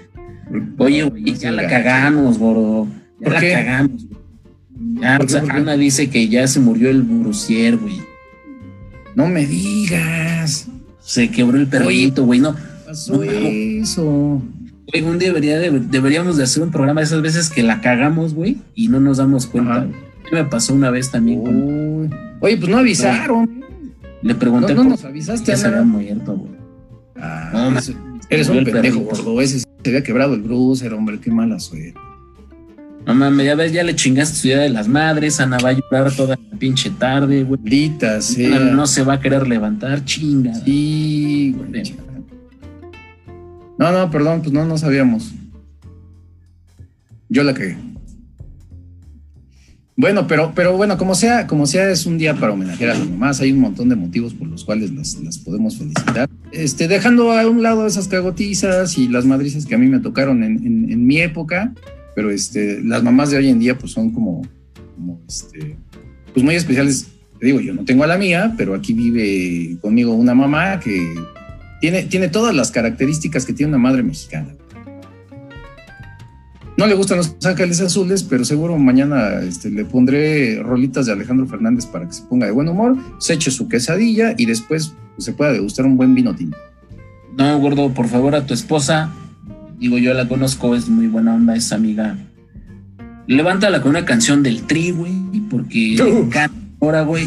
Oye, güey, ya la cagamos, gordo. Ya ¿Por la qué? cagamos, güey. Ya, ¿Por o qué, sea, por qué? Ana dice que ya se murió el burusier, güey. No me digas. Se quebró el perrito, güey. No, pasó No, eso? güey, un día debería de- deberíamos de hacer un programa de esas veces que la cagamos, güey, y no nos damos cuenta. Me pasó una vez también. Uy. Oye, pues no avisaron. le No, pregunté no por nos avisaste, qué se había muerto, güey. Ah, No, eres- eres un pendejo, gordo. Ese se había quebrado el brucer, hombre. Qué mala suerte. No mames, ya ves, ya le chingaste su día de las madres. Ana va a llorar toda la pinche tarde, güey. Maldita Ana sea. no se va a querer levantar, chinga. Sí, güey. No, no, perdón, pues no, no sabíamos. Yo la cagué. Bueno, pero, pero bueno, como sea, como sea, es un día para homenajear a las mamás. Hay un montón de motivos por los cuales las, las podemos felicitar. Este, dejando a un lado esas cagotizas y las madrizas que a mí me tocaron en, en- en mi época, pero este, las mamás de hoy en día pues son como, como este, pues muy especiales. Te digo, yo no tengo a la mía, pero aquí vive conmigo una mamá que tiene, tiene todas las características que tiene una madre mexicana. No le gustan los ángeles azules, pero seguro mañana este, le pondré rolitas de Alejandro Fernández para que se ponga de buen humor, se eche su quesadilla y después pues, se pueda degustar un buen vino tinto. No, gordo, por favor, a tu esposa. Digo, yo la conozco, es muy buena onda, es amiga. Levántala con una canción del tri, güey, porque ahora, güey.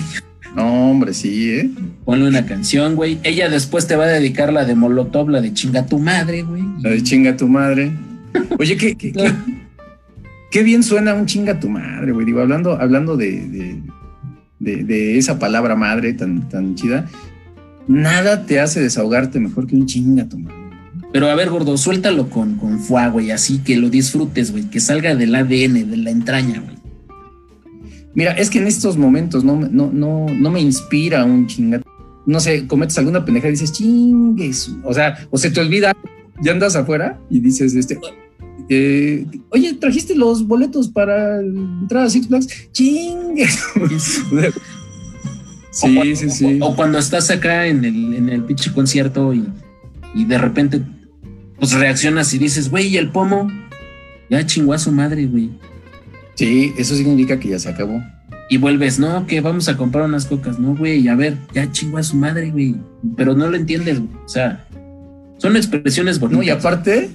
No, hombre, sí, ¿eh? Ponle una canción, güey. Ella después te va a dedicar la de Molotov, la de chinga tu madre, güey. La de chinga tu madre. Oye, qué, qué, qué- qué bien suena un chinga tu madre, güey. Digo, hablando, hablando de, de, de- de esa palabra madre tan, tan chida, nada te hace desahogarte mejor que un chinga tu madre. Pero a ver, gordo, suéltalo con, con fuego, güey, así que lo disfrutes, güey, que salga del ADN, de la entraña, güey. Mira, es que en estos momentos no, me- no, no, no me inspira un chinga. No sé, cometes alguna pendeja y dices, chingues. O sea, o se te olvida, ya andas afuera y dices, este, eh, oye, trajiste los boletos para entrar a Six Flags, chingues. [LAUGHS] O sí, cuando- sí, sí. O, o cuando estás acá en el, en el pinche concierto y, y de repente pues reaccionas y dices, güey, ¿y el pomo? Ya chingó a su madre, güey. Sí, eso significa que ya se acabó. Y vuelves, no, que vamos a comprar unas cocas, no, güey, a ver, ya chingó a su madre, güey. Pero no lo entiendes, güey. O sea, son expresiones bonitas. No, y aparte,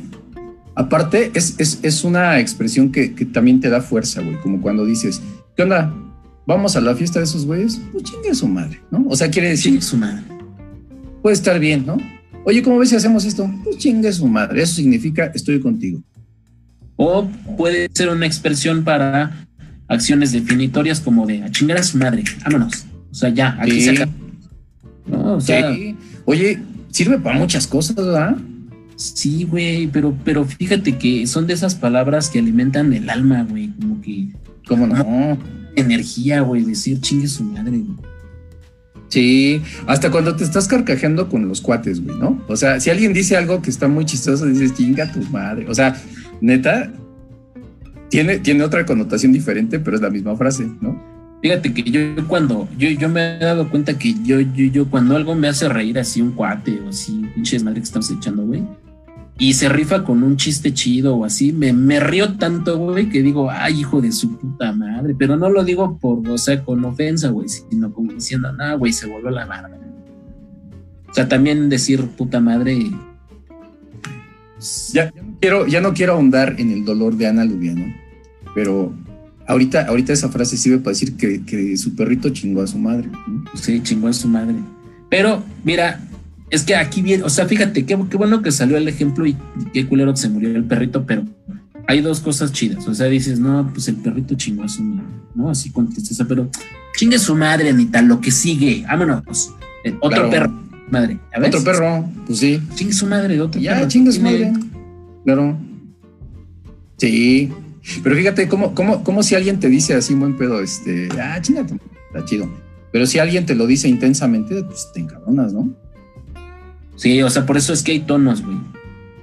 aparte, es, es, es una expresión que, que también te da fuerza, güey. Como cuando dices, ¿qué onda? ¿Vamos a la fiesta de esos güeyes? Pues chingue a su madre, ¿no? O sea, quiere decir, Chingue su madre. puede estar bien, ¿no? Oye, ¿cómo ves si hacemos esto? Pues chingue su madre. Eso significa estoy contigo. O puede ser una expresión para acciones definitorias como de a chingar a su madre, vámonos. O sea, ya, aquí Sí. se acaba. No, o sea, Sí. Oye, sirve para muchas cosas, ¿verdad? sí, güey, pero, pero fíjate que son de esas palabras que alimentan el alma, güey, como que ¿Cómo no? energía, güey, decir chingue su madre, güey. Sí, hasta cuando te estás carcajeando con los cuates, güey, ¿no? O sea, si alguien dice algo que está muy chistoso, dices, chinga tu madre. O sea, neta, tiene, tiene otra connotación diferente, pero es la misma frase, ¿no? Fíjate que yo cuando, yo, yo me he dado cuenta que yo, yo, yo cuando algo me hace reír así un cuate o así, pinches madre que estamos echando, güey, y se rifa con un chiste chido o así, me, me río tanto, güey, que digo, ay, hijo de su puta madre, pero no lo digo por, o sea, con ofensa, güey, sino como diciendo, no, güey, se volvió la barba. O sea, también decir puta madre. Ya, ya, no quiero, ya no quiero ahondar en el dolor de Ana Lubiano, pero ahorita, ahorita esa frase sirve para decir que, que su perrito chingó a su madre. ¿no? Sí, chingó a su madre. Pero, mira, es que aquí viene, o sea, fíjate, qué, qué bueno que salió el ejemplo y qué culero que se murió el perrito, pero hay dos cosas chidas. O sea, dices, no, pues el perrito chingó a su madre, ¿no? Así con tristeza, pero chingue su madre, Anita, lo que sigue, vámonos. Eh, otro claro. perro, madre. A ver, otro perro, pues sí. Chingue su madre, otro ya, perro. chingue su madre. Claro. Sí. Pero fíjate, ¿cómo, cómo, cómo si alguien te dice así, buen pedo, este, ah, chingate, está chido. Pero si alguien te lo dice intensamente, pues te encabronas, ¿no? Sí, o sea, por eso es que hay tonos, güey.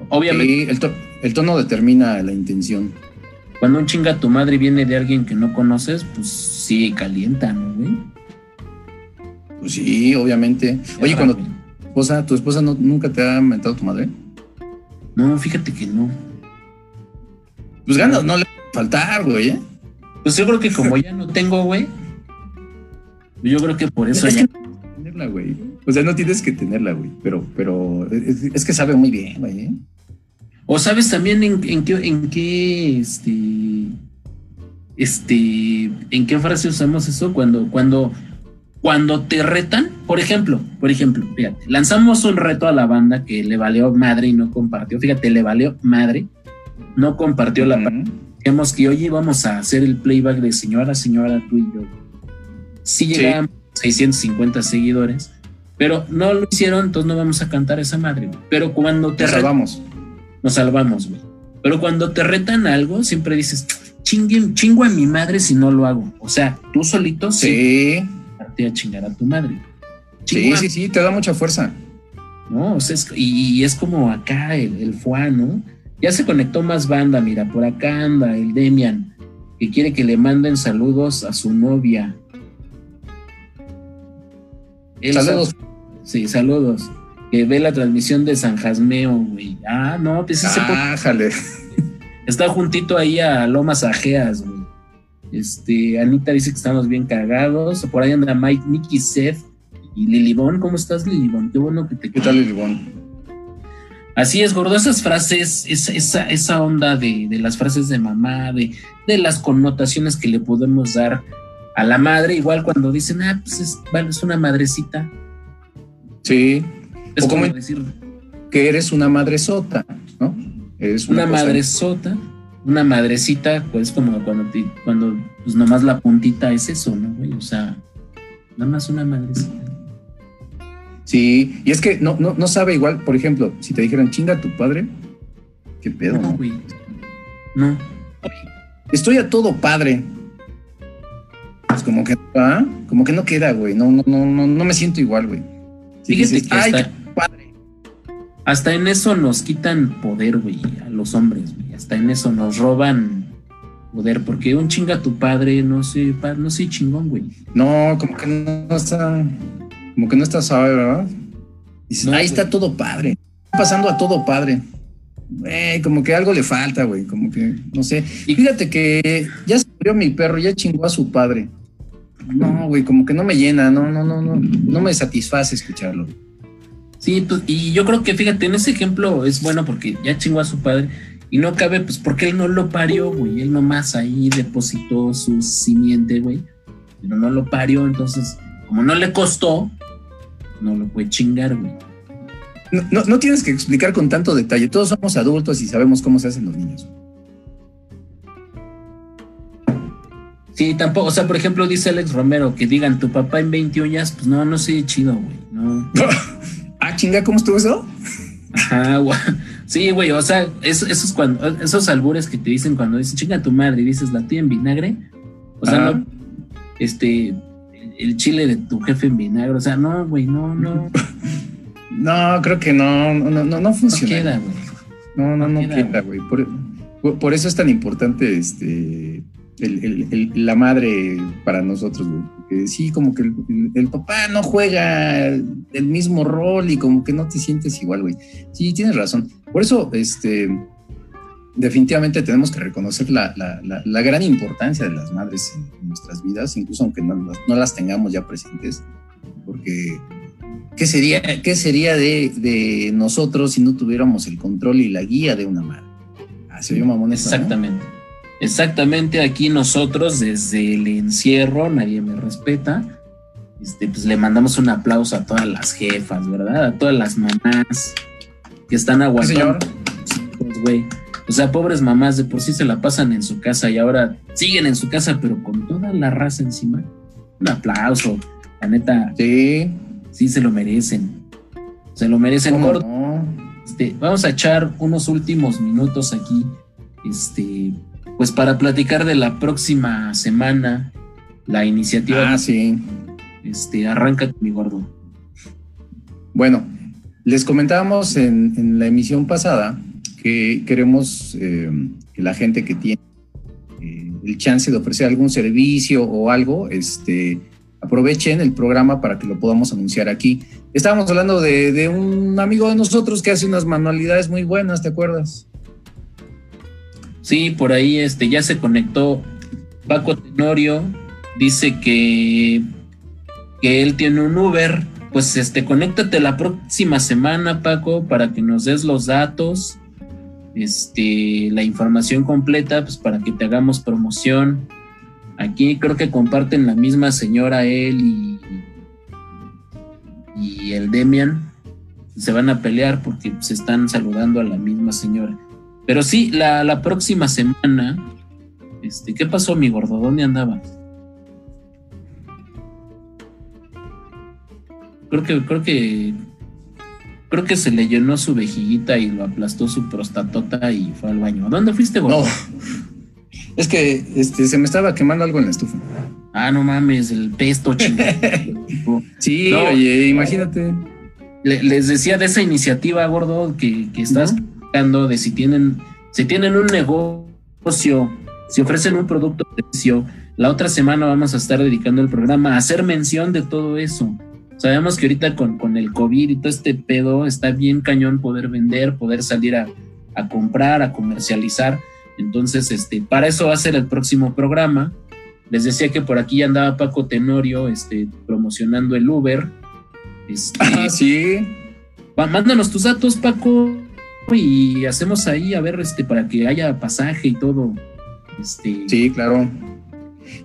Obviamente. Sí, el, to el, tono determina la intención. Cuando un chinga tu madre viene de alguien que no conoces, pues sí, calienta, ¿no, güey? Pues sí, obviamente. Es Oye, cuando tu esposa, ¿tu esposa no, nunca te ha mentado tu madre? No, fíjate que no. Pues ganas, no le va a faltar, güey, ¿eh? Pues yo creo que como ya no tengo, güey. Yo creo que por eso es ya. Que tenerla, güey. O sea, no tienes que tenerla, güey. Pero, pero es, es, que sabe muy bien, güey. ¿eh? O sabes también en, en, qué, en qué, este, este, en qué frase usamos eso cuando, cuando, cuando te retan, por ejemplo, por ejemplo, fíjate, lanzamos un reto a la banda que le valió madre y no compartió. Fíjate, le valió madre, no compartió la. Uh -huh. Digamos que hoy íbamos a hacer el playback de señora, señora, tú y yo. Sí llegaban sí. 650 seguidores pero no lo hicieron, entonces no vamos a cantar esa madre, güey. Pero cuando te nos salvamos, nos salvamos, güey. Pero cuando te retan algo, siempre dices, chingue, chingo a mi madre si no lo hago. O sea, tú solito sí. Te a chingar a tu madre. Chingo sí, sí, sí, te da mucha fuerza. No, o sea, es, y, es como acá el, el ¿no? Ya se conectó más banda, mira, por acá anda el Demian, que quiere que le manden saludos a su novia. Él saludos. Sabe, sí, saludos. Que ve la transmisión de San Jasmeo, güey. Ah, no, pues ese ah, jale. Está juntito ahí a Lomas Ajeas, güey. Este, Anita dice que estamos bien cagados. Por ahí anda Mike, Nicky Seth y Lilibón. ¿Cómo estás, Lilibón? Qué bueno que te. ¿Qué tal, Lilibón? Así es, gordo, esas frases, esa, esa, esa onda de, de, las frases de mamá, de, de las connotaciones que le podemos dar a la madre, igual cuando dicen, ah, pues es, vale, es una madrecita. Sí. Es o como decir que eres una madresota, ¿no? Eres una, una madresota, una madrecita, pues como cuando, te, cuando pues nomás la puntita es eso, ¿no, güey? O sea, nada más una madrecita. Sí, y es que no, no, no sabe igual, por ejemplo, si te dijeran chinga a tu padre, ¿qué pedo? No, güey. No. Estoy a todo padre. Pues como que, ¿ah? como que no queda, güey. No, no, no, no, no me siento igual, güey. Sí, Fíjate que Ay, hasta, padre. hasta en eso nos quitan poder, güey, a los hombres, güey. Hasta en eso nos roban poder, porque un chinga a tu padre, no sé, no sé chingón, güey. No, como que no está como que no está suave, ¿verdad? Dices, no, ahí está todo padre. Está pasando a todo padre. Como que algo le falta, güey. Como que, no sé. Y fíjate que ya se murió mi perro, ya chingó a su padre. No, güey, como que no me llena, no, no, no, no. No me satisface escucharlo. Sí, y yo creo que fíjate, en ese ejemplo es bueno porque ya chingó a su padre. Y no cabe, pues, porque él no lo parió, güey. Él nomás ahí depositó su simiente, güey. Pero no lo parió, entonces, como no le costó, no lo puede chingar, güey. No, no, no, tienes que explicar con tanto detalle. Todos somos adultos y sabemos cómo se hacen los niños. Sí, tampoco. O sea, por ejemplo, dice Alex Romero que digan tu papá en 20 uñas, pues no, no sé chido, güey. No. [LAUGHS] ah, chinga, ¿cómo estuvo eso? Ajá, güey. Sí, güey, o sea, eso, esos, cuando, esos albures que te dicen cuando dicen chinga tu madre y dices la tía en vinagre, o sea, no, este, el chile de tu jefe en vinagre. O sea, no, güey, no, no. [LAUGHS] No, creo que no, no, no, no funciona. No queda, güey. No, no, no, no queda, güey. Por, por, eso es tan importante este la madre para nosotros, güey. Porque sí, como que el, papá no juega el mismo rol y como que no te sientes igual, güey. Sí, tienes razón. Por eso, este, definitivamente tenemos que reconocer la, gran importancia de las madres en, nuestras vidas, incluso aunque no, las tengamos ya presentes, porque ¿qué sería, qué sería de, nosotros si no tuviéramos el control y la guía de una madre? Ah, mamón Exactamente. Exactamente, aquí nosotros desde el encierro, nadie me respeta, este, pues le mandamos un aplauso a todas las jefas, ¿verdad? A todas las mamás que están aguantando. güey. O sea, pobres mamás de por sí se la pasan en su casa y ahora siguen en su casa, pero con toda la raza encima. Un aplauso. La neta. Sí. Sí se lo merecen. Se lo merecen. Este, vamos a echar unos últimos minutos aquí. Este, pues para platicar de la próxima semana, la iniciativa. Ah, sí. Este, arranca mi gordo. Bueno, les comentábamos en, la emisión pasada que queremos eh, que la gente que tiene eh, el chance de ofrecer algún servicio o algo, este, aprovechen el programa para que lo podamos anunciar aquí. Estábamos hablando de, de un amigo de nosotros que hace unas manualidades muy buenas, ¿te acuerdas? Sí, por ahí este, ya se conectó Paco Tenorio, dice que, que él tiene un Uber. Pues este, conéctate la próxima semana, Paco, para que nos des los datos, este, la información completa, pues para que te hagamos promoción. Aquí creo que comparten la misma señora él y, y el Demian. Se van a pelear porque se están saludando a la misma señora. Pero sí, la, próxima semana, este, ¿qué pasó, mi gordo? ¿Dónde andaba? Creo que, creo que, creo que se le llenó su vejiguita y lo aplastó su prostatota y fue al baño. ¿Dónde fuiste, gordo? No. Es que este, se me estaba quemando algo en la estufa. Ah, no mames, el pesto chingado. [LAUGHS] sí, oye, imagínate. les decía de esa iniciativa, gordo, que, que estás de si tienen, si tienen un negocio, si ofrecen un producto o servicio, la otra semana vamos a estar dedicando el programa a hacer mención de todo eso. Sabemos que ahorita con, con el COVID y todo este pedo está bien cañón poder vender, poder salir a, a comprar, a comercializar. Entonces, este, para eso va a ser el próximo programa. Les decía que por aquí ya andaba Paco Tenorio este, promocionando el Uber. Este, ah, sí. mándanos tus datos, Paco y hacemos ahí a ver este para que haya pasaje y todo. Este, sí, claro.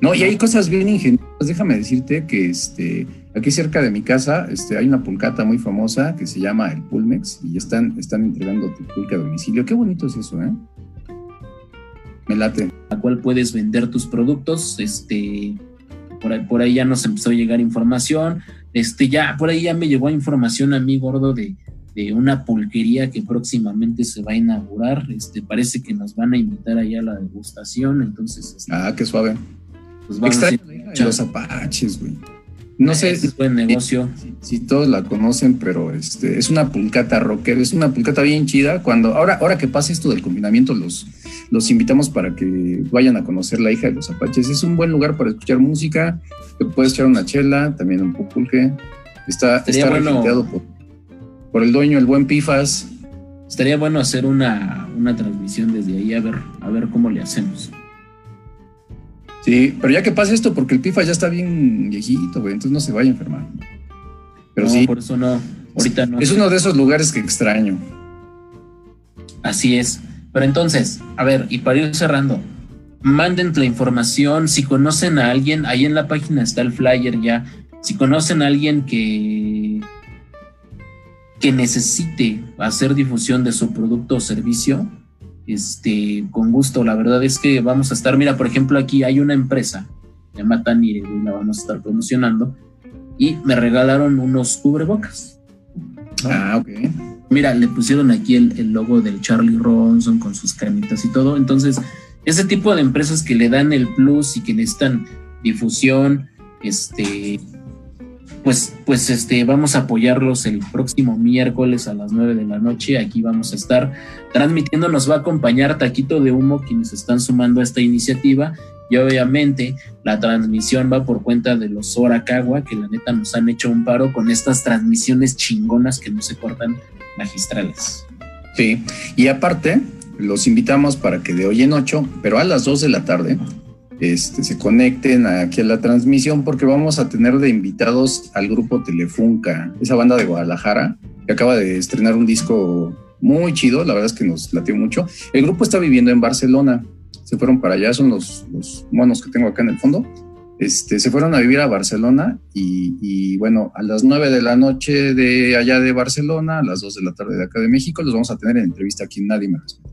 No, y hay cosas bien ingeniosas. Déjame decirte que este, aquí cerca de mi casa este, hay una pulcata muy famosa que se llama el Pulmex y están, están entregando tu pulque a domicilio. Qué bonito es eso, ¿eh? Me late. A cual puedes vender tus productos. Este, por ahí, por ahí ya nos empezó a llegar información. Este, ya, por ahí ya me llegó información a mí, gordo, de, de una pulquería que próximamente se va a inaugurar. Este, parece que nos van a invitar allá a la degustación, entonces. Este, ah, qué suave. Pues vamos a los apaches, güey. No sé. Es buen negocio. Si, todos la conocen, pero este, es una pulcata rocker, es una pulcata bien chida. Cuando, ahora, ahora que pase esto del confinamiento, los, los invitamos para que vayan a conocer la hija de los apaches. Es un buen lugar para escuchar música. Te puedes echar una chela, también un pulque. Está, está bueno, por por el dueño, el buen Pifas. Estaría bueno hacer una, transmisión desde ahí a ver, a ver cómo le hacemos. Sí, pero ya que pasa esto, porque el Pifas ya está bien viejito, güey, entonces no se vaya a enfermar. Pero no, sí. Por eso no, ahorita no. Es uno de esos lugares que extraño. Así es. Pero entonces, a ver, y para ir cerrando, manden la información. Si conocen a alguien, ahí en la página está el flyer ya. Si conocen a alguien que que necesite hacer difusión de su producto o servicio, este, con gusto. La verdad es que vamos a estar, mira, por ejemplo, aquí hay una empresa, se llama Tanire, y la vamos a estar promocionando, y me regalaron unos cubrebocas. Ah, ok. Mira, le pusieron aquí el, el, logo del Charlie Ronson con sus camitas y todo. Entonces, ese tipo de empresas que le dan el plus y que necesitan difusión, este, pues, pues este, vamos a apoyarlos el próximo miércoles a las 9 de la noche. Aquí vamos a estar transmitiendo. Nos va a acompañar Taquito de Humo, quienes están sumando a esta iniciativa. Y obviamente la transmisión va por cuenta de los Soracagua, que la neta nos han hecho un paro con estas transmisiones chingonas que no se cortan magistrales. Sí, y aparte, los invitamos para que de hoy en ocho, pero a las 2 de la tarde, este, se conecten aquí a la transmisión porque vamos a tener de invitados al grupo Telefunca, esa banda de Guadalajara que acaba de estrenar un disco muy chido, la verdad es que nos latió mucho. El grupo está viviendo en Barcelona, se fueron para allá, son los, los monos que tengo acá en el fondo. Este, se fueron a vivir a Barcelona y, bueno, a las 9 de la noche de allá de Barcelona, a las 2 de la tarde de acá de México, los vamos a tener en entrevista aquí Nadie Me Respeta.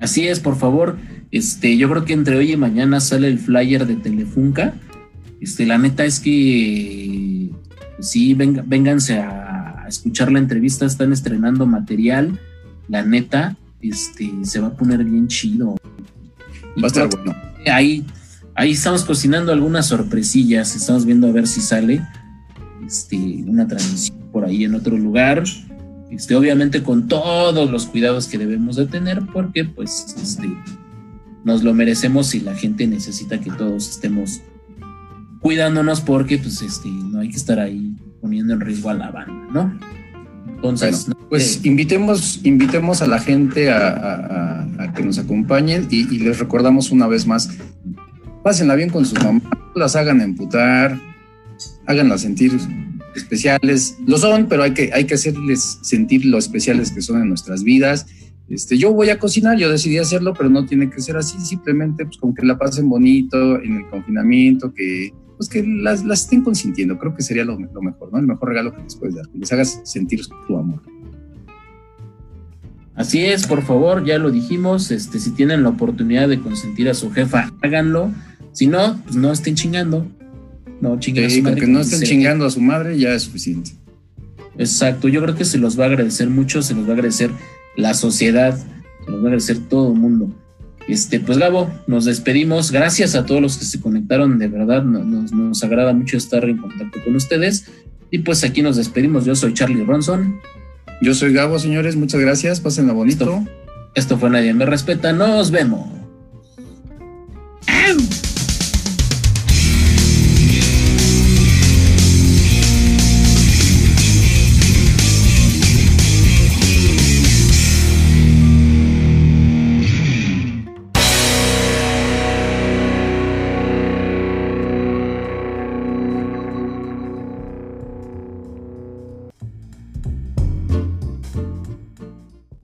Así es, por favor. Este, yo creo que entre hoy y mañana sale el flyer de Telefunca. Este, la neta es que sí, venga, vénganse a, escuchar la entrevista, están estrenando material. La neta, este, se va a poner bien chido. Va a estar bueno. Ahí, ahí estamos cocinando algunas sorpresillas, estamos viendo a ver si sale este, una transmisión por ahí en otro lugar. Este, obviamente con todos los cuidados que debemos de tener, porque pues este, nos lo merecemos y la gente necesita que todos estemos cuidándonos porque pues este, no hay que estar ahí poniendo en riesgo a la banda, ¿no? Entonces, pues invitemos, invitemos a la gente a, que nos acompañen y, les recordamos una vez más, pásenla bien con sus mamás, las hagan emputar, háganlas sentir especiales. Lo son, pero hay que, hay que hacerles sentir lo especiales que son en nuestras vidas. Este, yo voy a cocinar, yo decidí hacerlo, pero no tiene que ser así, simplemente pues con que la pasen bonito en el confinamiento, que pues que las, las estén consintiendo, creo que sería lo, lo, mejor, ¿no? El mejor regalo que les puedes dar, que les hagas sentir tu amor. Así es, por favor, ya lo dijimos, este, si tienen la oportunidad de consentir a su jefa, háganlo, si no, pues no estén chingando, no chinguen sí, que no estén chingando a su madre ya es suficiente. Exacto, yo creo que se los va a agradecer mucho, se los va a agradecer la sociedad, se los va a todo el mundo. Este, pues Gabo, nos despedimos. Gracias a todos los que se conectaron, de verdad, nos, nos agrada mucho estar en contacto con ustedes. Y pues aquí nos despedimos. Yo soy Charlie Ronson. Yo soy Gabo, señores. Muchas gracias. Pásenla bonito. Esto, esto fue Nadie Me Respeta. Nos vemos.